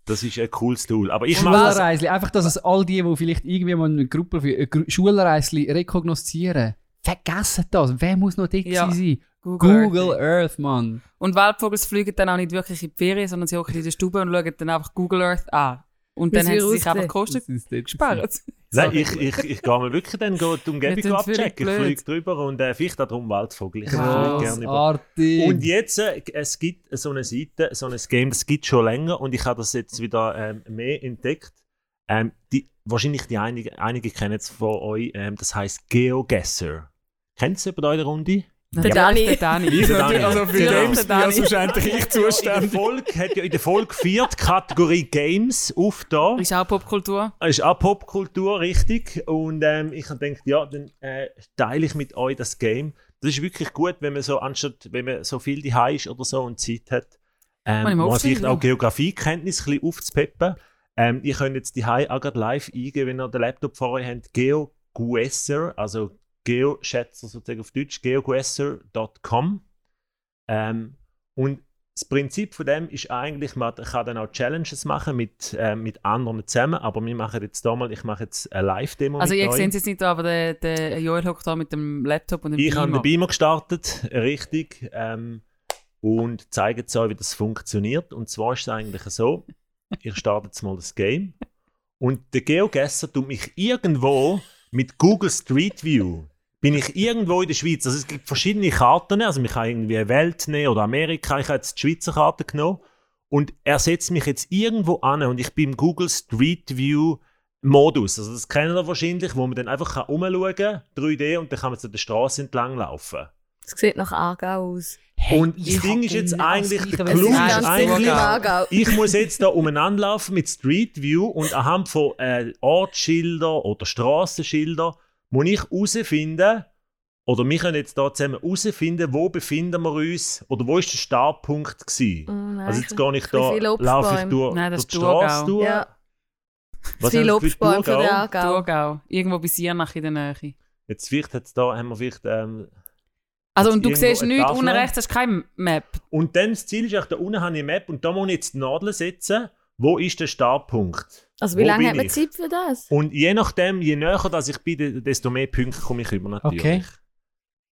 Das ist ein cooles Tool. Aber ich mache das Schulreisli, einfach, dass es all die, die vielleicht irgendwie mal eine Gruppe für ein Schulreisli rekognoszieren, vergessen das. Wer muss noch dick Ja. sein? Google, Google Earth. Earth, Mann. Und Waldvogels fliegen dann auch nicht wirklich in die Ferien, sondern sie hocken in der Stube und schauen dann einfach Google Earth an. Und dann haben es sie sich einfach dort gespart. Nein, ich, ich, ich gehe mal wirklich dann go die Umgebung abchecken. Ich fliege drüber und äh, auch drum Waldvogel. Ich gerne über. Grossartig. Und jetzt, äh, es gibt so eine Seite, so ein Game, das gibt schon länger und ich habe das jetzt wieder ähm, mehr entdeckt. Ähm, die, wahrscheinlich die einige, einige kennen es von euch, ähm, das heißt GeoGuessr. Kennt ihr jemand in der Runde? Der Dani. Der Dani. Ich natürlich, Also für Genau. Games bin wahrscheinlich ich In der zuständig. Folge, hat ja in der Folge 4 die Kategorie Games auf da. Ist auch Popkultur. Das ist auch Popkultur, richtig. Und ähm, ich habe gedacht, ja, dann äh, teile ich mit euch das Game. Das ist wirklich gut, wenn man so, anstatt, wenn man so viel die ist oder so und Zeit hat, ähm, man vielleicht ja. auch Geografiekenntnis ein bisschen aufzupeppen. Ähm, ihr könnt jetzt die auch gerade live eingeben, wenn ihr den Laptop vor euch habt, GeoGuessr, also Geoschätzer sozusagen auf Deutsch, geoguessr.com. Ähm, und das Prinzip von dem ist eigentlich, man kann dann auch Challenges machen mit, äh, mit anderen zusammen, aber wir machen jetzt da mal, ich mache jetzt eine Live-Demo Also ihr seht es jetzt nicht, aber der, der Joel hockt da mit dem Laptop und dem Ich habe Beamer. den Beamer gestartet, richtig, ähm, und zeige jetzt euch, wie das funktioniert. Und zwar ist es eigentlich so, ich starte jetzt mal das Game und der GeoGuessr tut mich irgendwo mit Google Street View bin ich irgendwo in der Schweiz. Also es gibt verschiedene Karten, also ich kann irgendwie Welt nehmen oder Amerika, ich habe jetzt die Schweizer Karte genommen und er setzt mich jetzt irgendwo an und ich bin im Google Street View Modus. Also das kennen wir wahrscheinlich, wo man dann einfach kann kann, 3D, und dann kann man so der Straße entlang laufen. Das sieht nach Aargau aus. und das Ding ist jetzt eigentlich, der Clou ist eigentlich, ich muss jetzt da umeinander laufen mit Street View und anhand von äh, Ortsschilder oder Straßenschilder muss ich herausfinden, oder wir können jetzt da zusammen herausfinden, wo befinden wir uns, oder wo ist der Startpunkt gewesen. Oh nein, also jetzt gehe ich bisschen da, laufe ich durch, Nein, das durch die. Straße durch. Ja, Was für Obstbäume für den? Aargau. Irgendwo bei Siernach in der Nähe. Jetzt vielleicht hat's da, haben wir vielleicht, ähm, Also und du siehst nichts, unten rechts hast du keine Map. und dann das Ziel ist, echt, da unten habe ich eine Map und da muss ich jetzt die Nadel setzen, wo ist der Startpunkt. Also wie Wo lange hat man ich? Zeit für das? Und je nachdem, je näher dass ich bin, desto mehr Punkte komme ich über natürlich. Okay.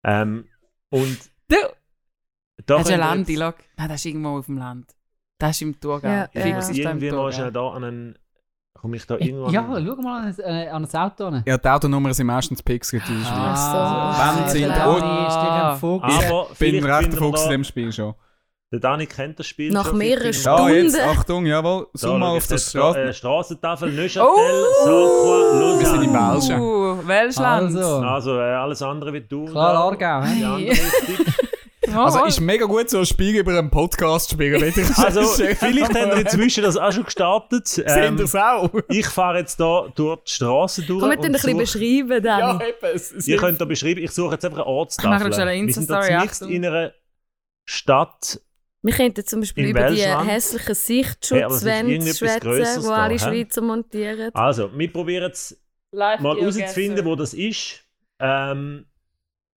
Ähm, und Du da hast ein könnt ihr Land, jetzt- Ilog. Nein, das ist irgendwo auf dem Land. Das ist im Thurgau. Ja, Ich ja. irgendwie mal schnell da an einen, komme ich da irgendwo Ja, an, schau mal an, äh, an das Auto an. Ja, die Autonummern sind meistens Pixel der Schweiz. Ah, Wenn sie der dir ein Fuchs. aber Ich bin vielleicht ein rechter finden wir Fuchs in dem Spiel schon. der Dani kennt das Spiel Nach schon, mehreren wir- Ja, Stunden. jetzt, Achtung, jawohl, zoom mal auf ich da, Straßen. äh, Strassentafel, Neuchâtel, Oh! Sauerkraut, Wir sind in Lausanne. Belgien. Uh, Welschland. Also, Also äh, alles andere wie du. klar, Aargau. Also ist mega gut, so ein Spiel über einen Podcast zu spielen. Also, vielleicht haben wir inzwischen das auch schon gestartet. Sind Ähm, das auch? ich fahre jetzt da durch die Straße durch. Komm, wir tun ein bisschen beschreiben, Dani. Ja, eben. Es, es Ihr könnt da beschreiben, ich suche jetzt einfach eine Ortstafel. Ich mache eine Wir sind da Insta-Story, in einer Stadt. Wir könnten zum Beispiel In über die hässlichen Hey, es Sichtschutzwände irgendetwas schwätzen, die alle? Schweizer montieren. Also, wir probieren jetzt Live mal herauszufinden, wo das ist. Ähm,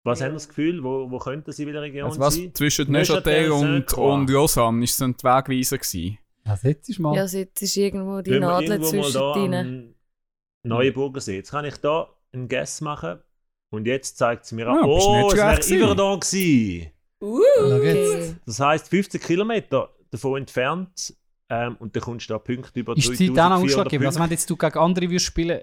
was haben wir das Gefühl? Wo, wo könnte sie in der Region Also was sein? zwischen Neuchâtel, und, und Lausanne ist so ein Wegweiser gewesen. Ja, setz dich mal. Ja, jetzt ist irgendwo die Wenn wir Nadel irgendwo mal da zwischendrin. am Neuenburger See. Jetzt kann ich da einen Guess machen. Und jetzt zeigt es mir Ja, an, bist oh, es wäre. Iverdon gewesen. Jetzt. Okay. Das heisst 15 Kilometer davon entfernt ähm, und dann kommst du da Punkte über Ist die Zeit auch noch 3400 ausschlaggebend? Also wenn jetzt du gegen andere würdest spielen,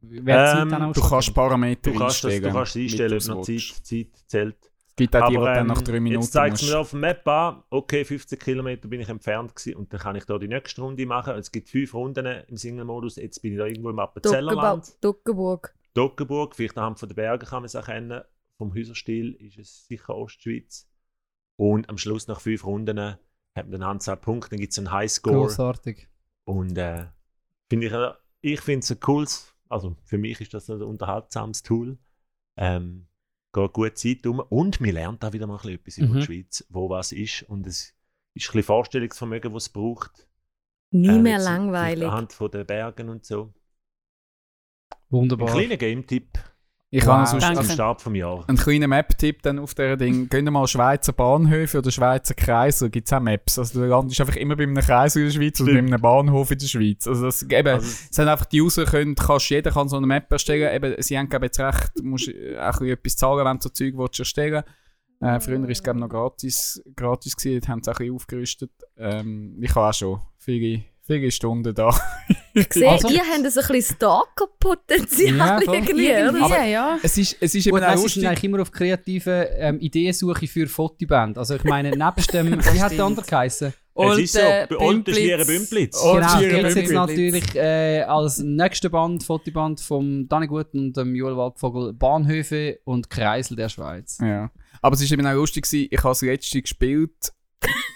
Zeit Ähm, dann auch Du kannst? Parameter Du kannst, das, einstellen. du kannst einstellen, ob noch. Zeit, Zeit zählt. Es gibt auch die, die Aber dann nach ähm, drei Minuten jetzt zeigt es mir auf dem Map an, okay, 15 Kilometer bin ich entfernt gewesen und dann kann ich da die nächste Runde machen. Es gibt fünf Runden im Single-Modus. Jetzt bin ich da irgendwo im Appenzellerland. Duckenburg. Doggenburg, vielleicht anhand von den Bergen kann man es erkennen. Vom Häuserstil ist es sicher Ostschweiz. Und am Schluss nach fünf Runden hat man eine Anzahl Punkte, dann gibt es einen Highscore. Grossartig. Und äh, finde ich, äh, ich finde es ein cooles, also für mich ist das ein unterhaltsames Tool. Ähm, geht gut Zeit um und man lernt auch wieder mal ein bisschen etwas über Mhm. die Schweiz, wo was ist. Und es ist ein bisschen Vorstellungsvermögen, das es braucht. Nie Ähm, mehr langweilig. Anhand von den Bergen und so. Ein Wunderbar. kleiner Game-Tipp Ich Wow. habe sonst Danke. am einen, Start vom Jahr. einen kleinen Map-Tipp dann auf dieser Ding. Gehen mal Schweizer Bahnhöfe oder Schweizer Kreise, gibt es auch Maps. Also du landest einfach immer bei einem Kreis in der Schweiz oder bei einem Bahnhof in der Schweiz. Also das, eben, Also, es sind einfach die User können, kannst, jeder kann so eine Map erstellen. Eben, sie haben glaube jetzt recht, du musst auch ein bisschen etwas zahlen, wenn du so Zeug willst erstellen äh, Früher war es glaube noch gratis, gratis gewesen, jetzt haben sie auch ein bisschen aufgerüstet. Ähm, ich habe auch schon viele, viele Stunden da. Ich sehe, Also- ihr habt so ein bisschen Stalker-Potenzial Ja, voll. irgendwie, oder? Aber, ja. es ist, es ist eben Gut, auch lustig. eigentlich immer auf kreative ähm, Ideensuche für Fotoband. Also ich meine, nebst dem, wie hat der andere geheißen? es ist so, Olten, bei Olten Bümplitz. Genau, Schiere gibt es jetzt natürlich äh, als nächste Band, Fotoband vom Danny Gut und dem Joel Waldvogel Bahnhöfe und Kreisel der Schweiz. Ja. Aber es war eben auch lustig, gewesen, ich habe das letzte gespielt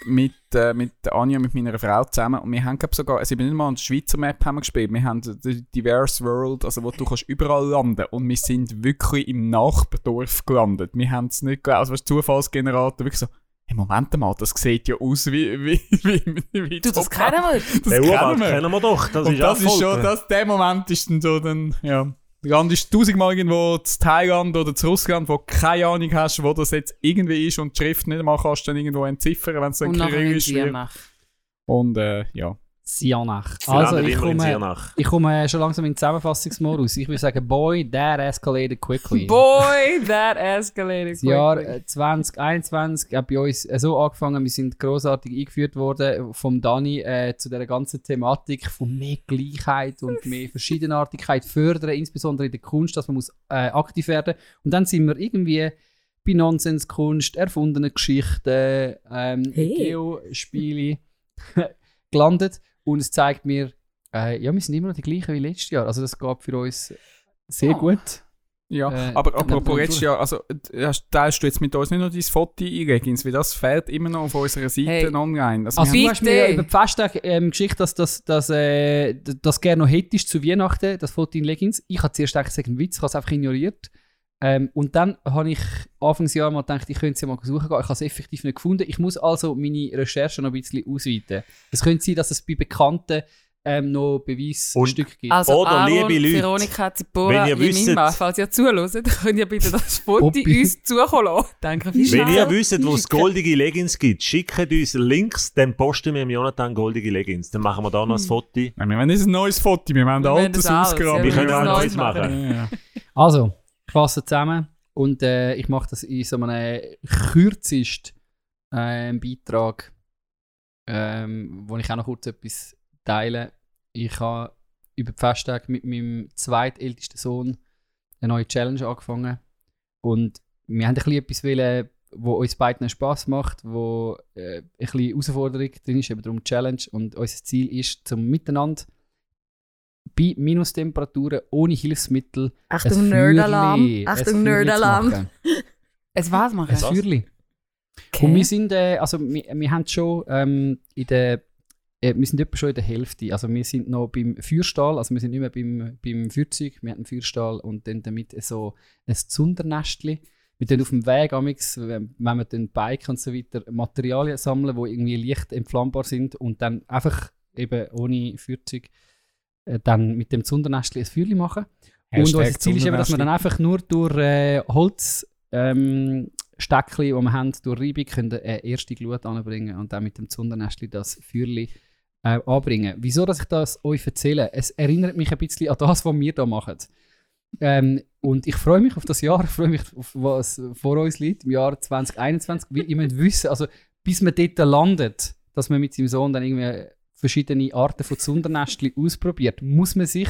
mit, äh, mit Anja, mit meiner Frau zusammen und wir haben glaub, sogar, also eben nicht mal an der Schweizer Map haben wir gespielt, wir haben die Diverse World, also wo du kannst überall landen und wir sind wirklich im Nachbardorf gelandet. Wir haben es nicht geglaubt, also was Zufallsgenerator, wirklich so, hey, Moment mal, das sieht ja aus wie, wie, wie, wie Du, das Top- kennen wir. das Urwald kennen wir. kennen wir doch. Das und ist das ist schon, das, der Moment ist dann so, dann, ja. Du landest tausendmal irgendwo zu Thailand oder zu Russland, wo du keine Ahnung hast, wo das jetzt irgendwie ist und die Schrift nicht mal kannst dann irgendwo entziffern, wenn es dann Und nachher in kyrillisch wird. Siernach. Und äh, ja. Sianach. Also ich komme, ich komme schon langsam in den Zusammenfassungsmodus. Ich würde sagen, boy, that escalated quickly. Boy, that escalated Das Jahr quickly. äh, 2021 hat bei uns äh, so angefangen, wir sind großartig eingeführt worden vom Dani äh, zu der ganzen Thematik von mehr Gleichheit und mehr Verschiedenartigkeit fördern, insbesondere in der Kunst, dass man muss äh, aktiv werden. Und dann sind wir irgendwie bei Nonsenskunst, erfundenen Geschichten, ähm, Hey. Geospiele gelandet und es zeigt mir, äh, ja, wir sind immer noch die gleichen wie letztes Jahr. Also das geht für uns sehr Oh. gut. Ja, Äh, aber apropos ja, letztes Jahr, also teilst du jetzt mit uns nicht noch dein Foto eingehen, weil das fehlt immer noch auf unserer Seite Hey. online. Also, Also du hast mir ja über die Festtage ähm, Geschichte, dass das dass, äh, das gerne noch hättest zu Weihnachten, das Foto in Leggings. Ich habe zuerst gedacht, es ein Witz, ich habe es einfach ignoriert. Ähm, und dann habe ich Anfangsjahr mal gedacht, ich könnte es ja mal suchen gehen. Ich habe es effektiv nicht gefunden. Ich muss also meine Recherche noch ein bisschen ausweiten. Es könnte sein, dass es bei Bekannten ähm, noch Beweisstücke gibt. Also Oder, Aaron, liebe Leute, Veronika Zipora, wenn ihr wisst- Jemima, falls ihr zuhört, könnt ihr bitte das Foto uns zukommen lassen. Danke Wenn vielmals. ihr wisst, wo es goldige Leggings gibt, schickt uns Links, dann posten wir im Jonathan goldige Leggings. Dann machen wir da noch ein Foto. Nein, wir wollen jetzt ein neues Foto, wir wollen Wir wollen altes ausgraben. ja, Wir können auch das Neues Neues machen. Ja. Also, ich fasse zusammen. Und äh, ich mache das in so einem kürzest ähm, Beitrag, ähm, wo ich auch noch kurz etwas teile. Ich habe über die Festtage mit meinem zweitältesten Sohn eine neue Challenge angefangen. Und wir haben ein etwas wollen, wo uns beiden Spaß macht, wo äh, ein bisschen Herausforderung drin ist, eben darum Challenge. Und unser Ziel ist, zum Miteinander bei Minustemperaturen ohne Hilfsmittel Achtung, Nerdalarm. Achtung, Nerdalarm. Es was machen? Ein? Feuerli. Okay. Und wir sind, äh, also wir, wir haben schon ähm, in der, äh, wir sind etwa schon in der Hälfte. Also wir sind noch beim Feuerstahl, also wir sind nicht mehr beim, beim Feuerzeug, wir haben einen Feuerstahl und dann damit so ein Zundernestli. Wir dann auf dem Weg, amix, wenn wenn wir dann Bike und so weiter, Materialien sammeln, die irgendwie leicht entflammbar sind und dann einfach eben ohne Feuerzeug äh, dann mit dem Zundernestli ein Feuerli machen. Und Hashtag unser Ziel ist eben, dass wir dann einfach nur durch äh, Holz ähm, die wir haben, durch Reibung können eine erste Glut anbringen und dann mit dem Zundernestli das Feuerli äh, anbringen. Wieso, dass ich das euch erzähle? Es erinnert mich ein bisschen an das, was wir da machen. Ähm, Und ich freue mich auf das Jahr, ich freue mich auf was vor uns liegt, im Jahr 2021. Weil ihr müsst wissen, also bis man dort landet, dass man mit seinem Sohn dann irgendwie verschiedene Arten von Zundernestchen ausprobiert, muss man sich,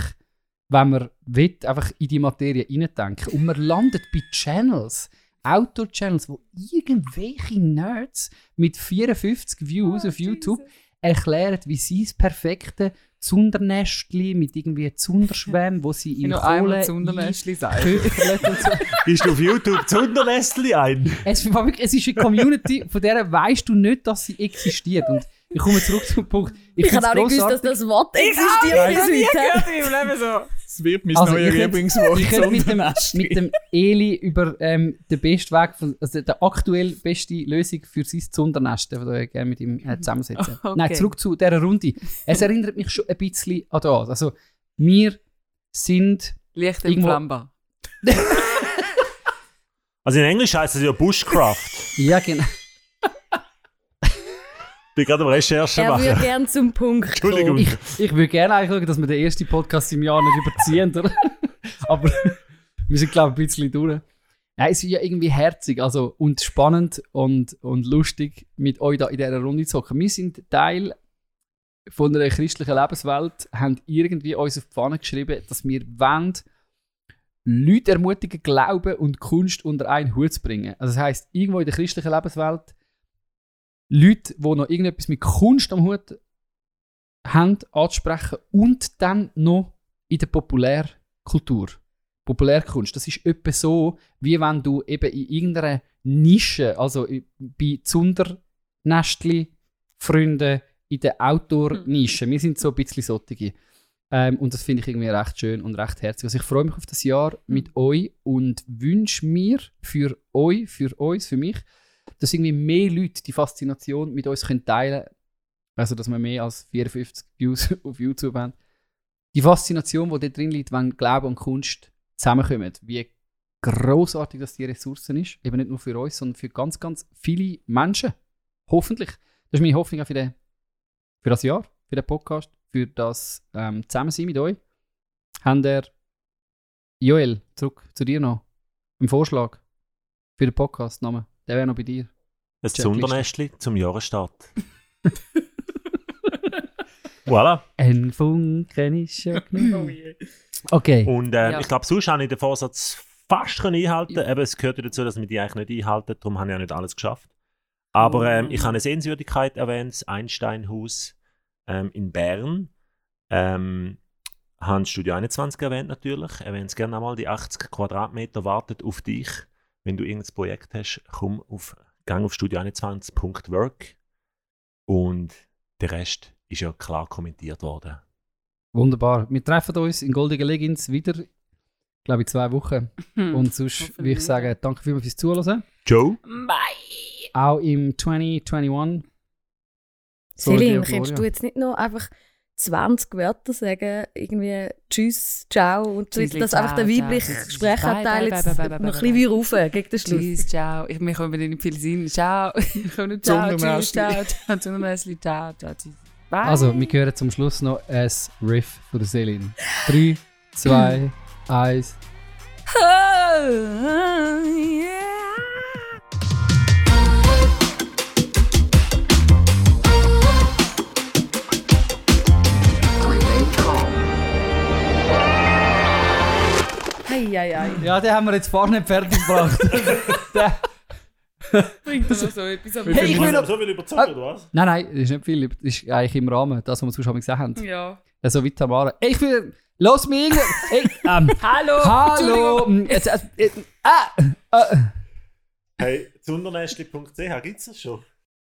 wenn man will, einfach in die Materie hineindenken. Und man landet bei Channels, Outdoor-Channels, wo irgendwelche Nerds mit 54 Views auf YouTube erklären, wie sie das perfekte Zundernestli mit irgendwie Zunderschwämmen, wo sie in Kohle und so. Gehst du auf YouTube Zundernestli ein? Es, war wirklich, es ist eine Community, von der weißt du nicht, dass sie existiert. Und ich komme zurück zum Punkt. Ich find's habe auch nicht gewusst, dass das Wort existiert bis heute. im Leben so. Es wird mein Also, ich könnte- Lieblingswort. Ich könnte mit dem, mit dem Eli über ähm, den besten Weg, von, also der aktuell beste Lösung für sein Zundernest, den ich gerne mit ihm äh, zusammensetzen. Okay. Nein, zurück zu dieser Runde. Es erinnert mich schon ein bisschen an das. Also, wir sind Leicht entflammbar. Also in Englisch heißt es ja Bushcraft. ja genau. Ich bin gerade am Recherche Er würde machen. gerne zum Punkt Entschuldigung. kommen. Ich, ich würde gerne eigentlich schauen, dass wir den ersten Podcast im Jahr nicht überziehen, oder? aber wir sind, glaube ich, ein bisschen durch. Ja, es ist ja irgendwie herzig also, und spannend und, und lustig, mit euch da in dieser Runde zu hocken. Wir sind Teil von einer christlichen Lebenswelt, haben irgendwie uns auf die Fahne geschrieben, dass wir wollen, Leute ermutigen, Glauben und Kunst unter einen Hut zu bringen. Also das heisst, irgendwo in der christlichen Lebenswelt Leute, die noch irgendetwas mit Kunst am Hut haben, anzusprechen und dann noch in der Populärkultur. Populärkunst. Das ist etwa so, wie wenn du eben in irgendeiner Nische, also bei Zundernestli, Freunden, in der Outdoor-Nische. Wir sind so ein bisschen solche. Ähm, und das finde ich irgendwie recht schön und recht herzig. Also ich freue mich auf das Jahr mit euch und wünsche mir für euch, für uns, für mich, dass irgendwie mehr Leute die Faszination mit uns können teilen können. Also, dass wir mehr als 54 Views auf YouTube haben. Die Faszination, die da drin liegt, wenn Glaube und Kunst zusammenkommen. Wie großartig das die Ressourcen ist. Eben nicht nur für uns, sondern für ganz, ganz viele Menschen. Hoffentlich. Das ist meine Hoffnung auch für, den, für das Jahr, für den Podcast, für das ähm, Zusammensein mit euch. Haben der Joel, zurück zu dir noch, einen Vorschlag für den Podcast-Namen. Der wäre noch bei dir. Ein. Zundernestli zum Jahresstart. voilà. Ein Funken ist schon genug. Okay. Und äh, Ja. ich glaube, sonst habe ich den Vorsatz fast können einhalten Eben, es gehört ja dazu, dass wir die eigentlich nicht einhalten. Darum habe ich ja nicht alles geschafft. Aber ähm, ich habe eine Sehenswürdigkeit erwähnt, das Einsteinhaus ähm, in Bern. Ähm, habe Studio 21 erwähnt natürlich. Erwähnt es gerne einmal. Die 80 Quadratmeter wartet auf dich. Wenn du irgendein Projekt hast, komm auf gang auf studio21.work. Und der Rest ist ja klar kommentiert worden. Wunderbar. Wir treffen uns in Goldige Leggings wieder, glaube ich, zwei Wochen. Hm. Und sonst würde ich sagen, danke vielmals fürs Zuhören. Joe? Bye. Auch im 2021. Celine, Gloria. kannst du jetzt nicht noch einfach 20 Wörter sagen, irgendwie Tschüss, Ciao und so, Tschüssli, dass einfach der ciao, weibliche ciao. Sprechanteil jetzt bye, bye, bye, noch ein bisschen rauf gegen den Schluss. Tschüss, ciao. Ich, mir kommen nicht viel Sinn. Ciao. Ich komme nicht ciao, tschüss, ciao, ciao, Zungenmäschli, ciao, ciao, tschüss. Bye. Also, wir hören zum Schluss noch ein Riff von der Celine. 3, 2, 1. Hei, hei, hei. Ja, den haben wir jetzt fast nicht fertig gebracht. Der- bringt das noch so etwas am Hey, ich noch- so viel überzeugt, oder was? nein, nein, das ist nicht viel. Das ist eigentlich im Rahmen, das, was wir zusammen gesagt haben. Ja. Also, wie Tamara. Ey, Ich will. Los mir irgendwo. Ey, ähm, Hallo. hallo. mm, Jetzt, äh, äh, ah, äh, Hey, zundernestli.ch, gibt es das schon?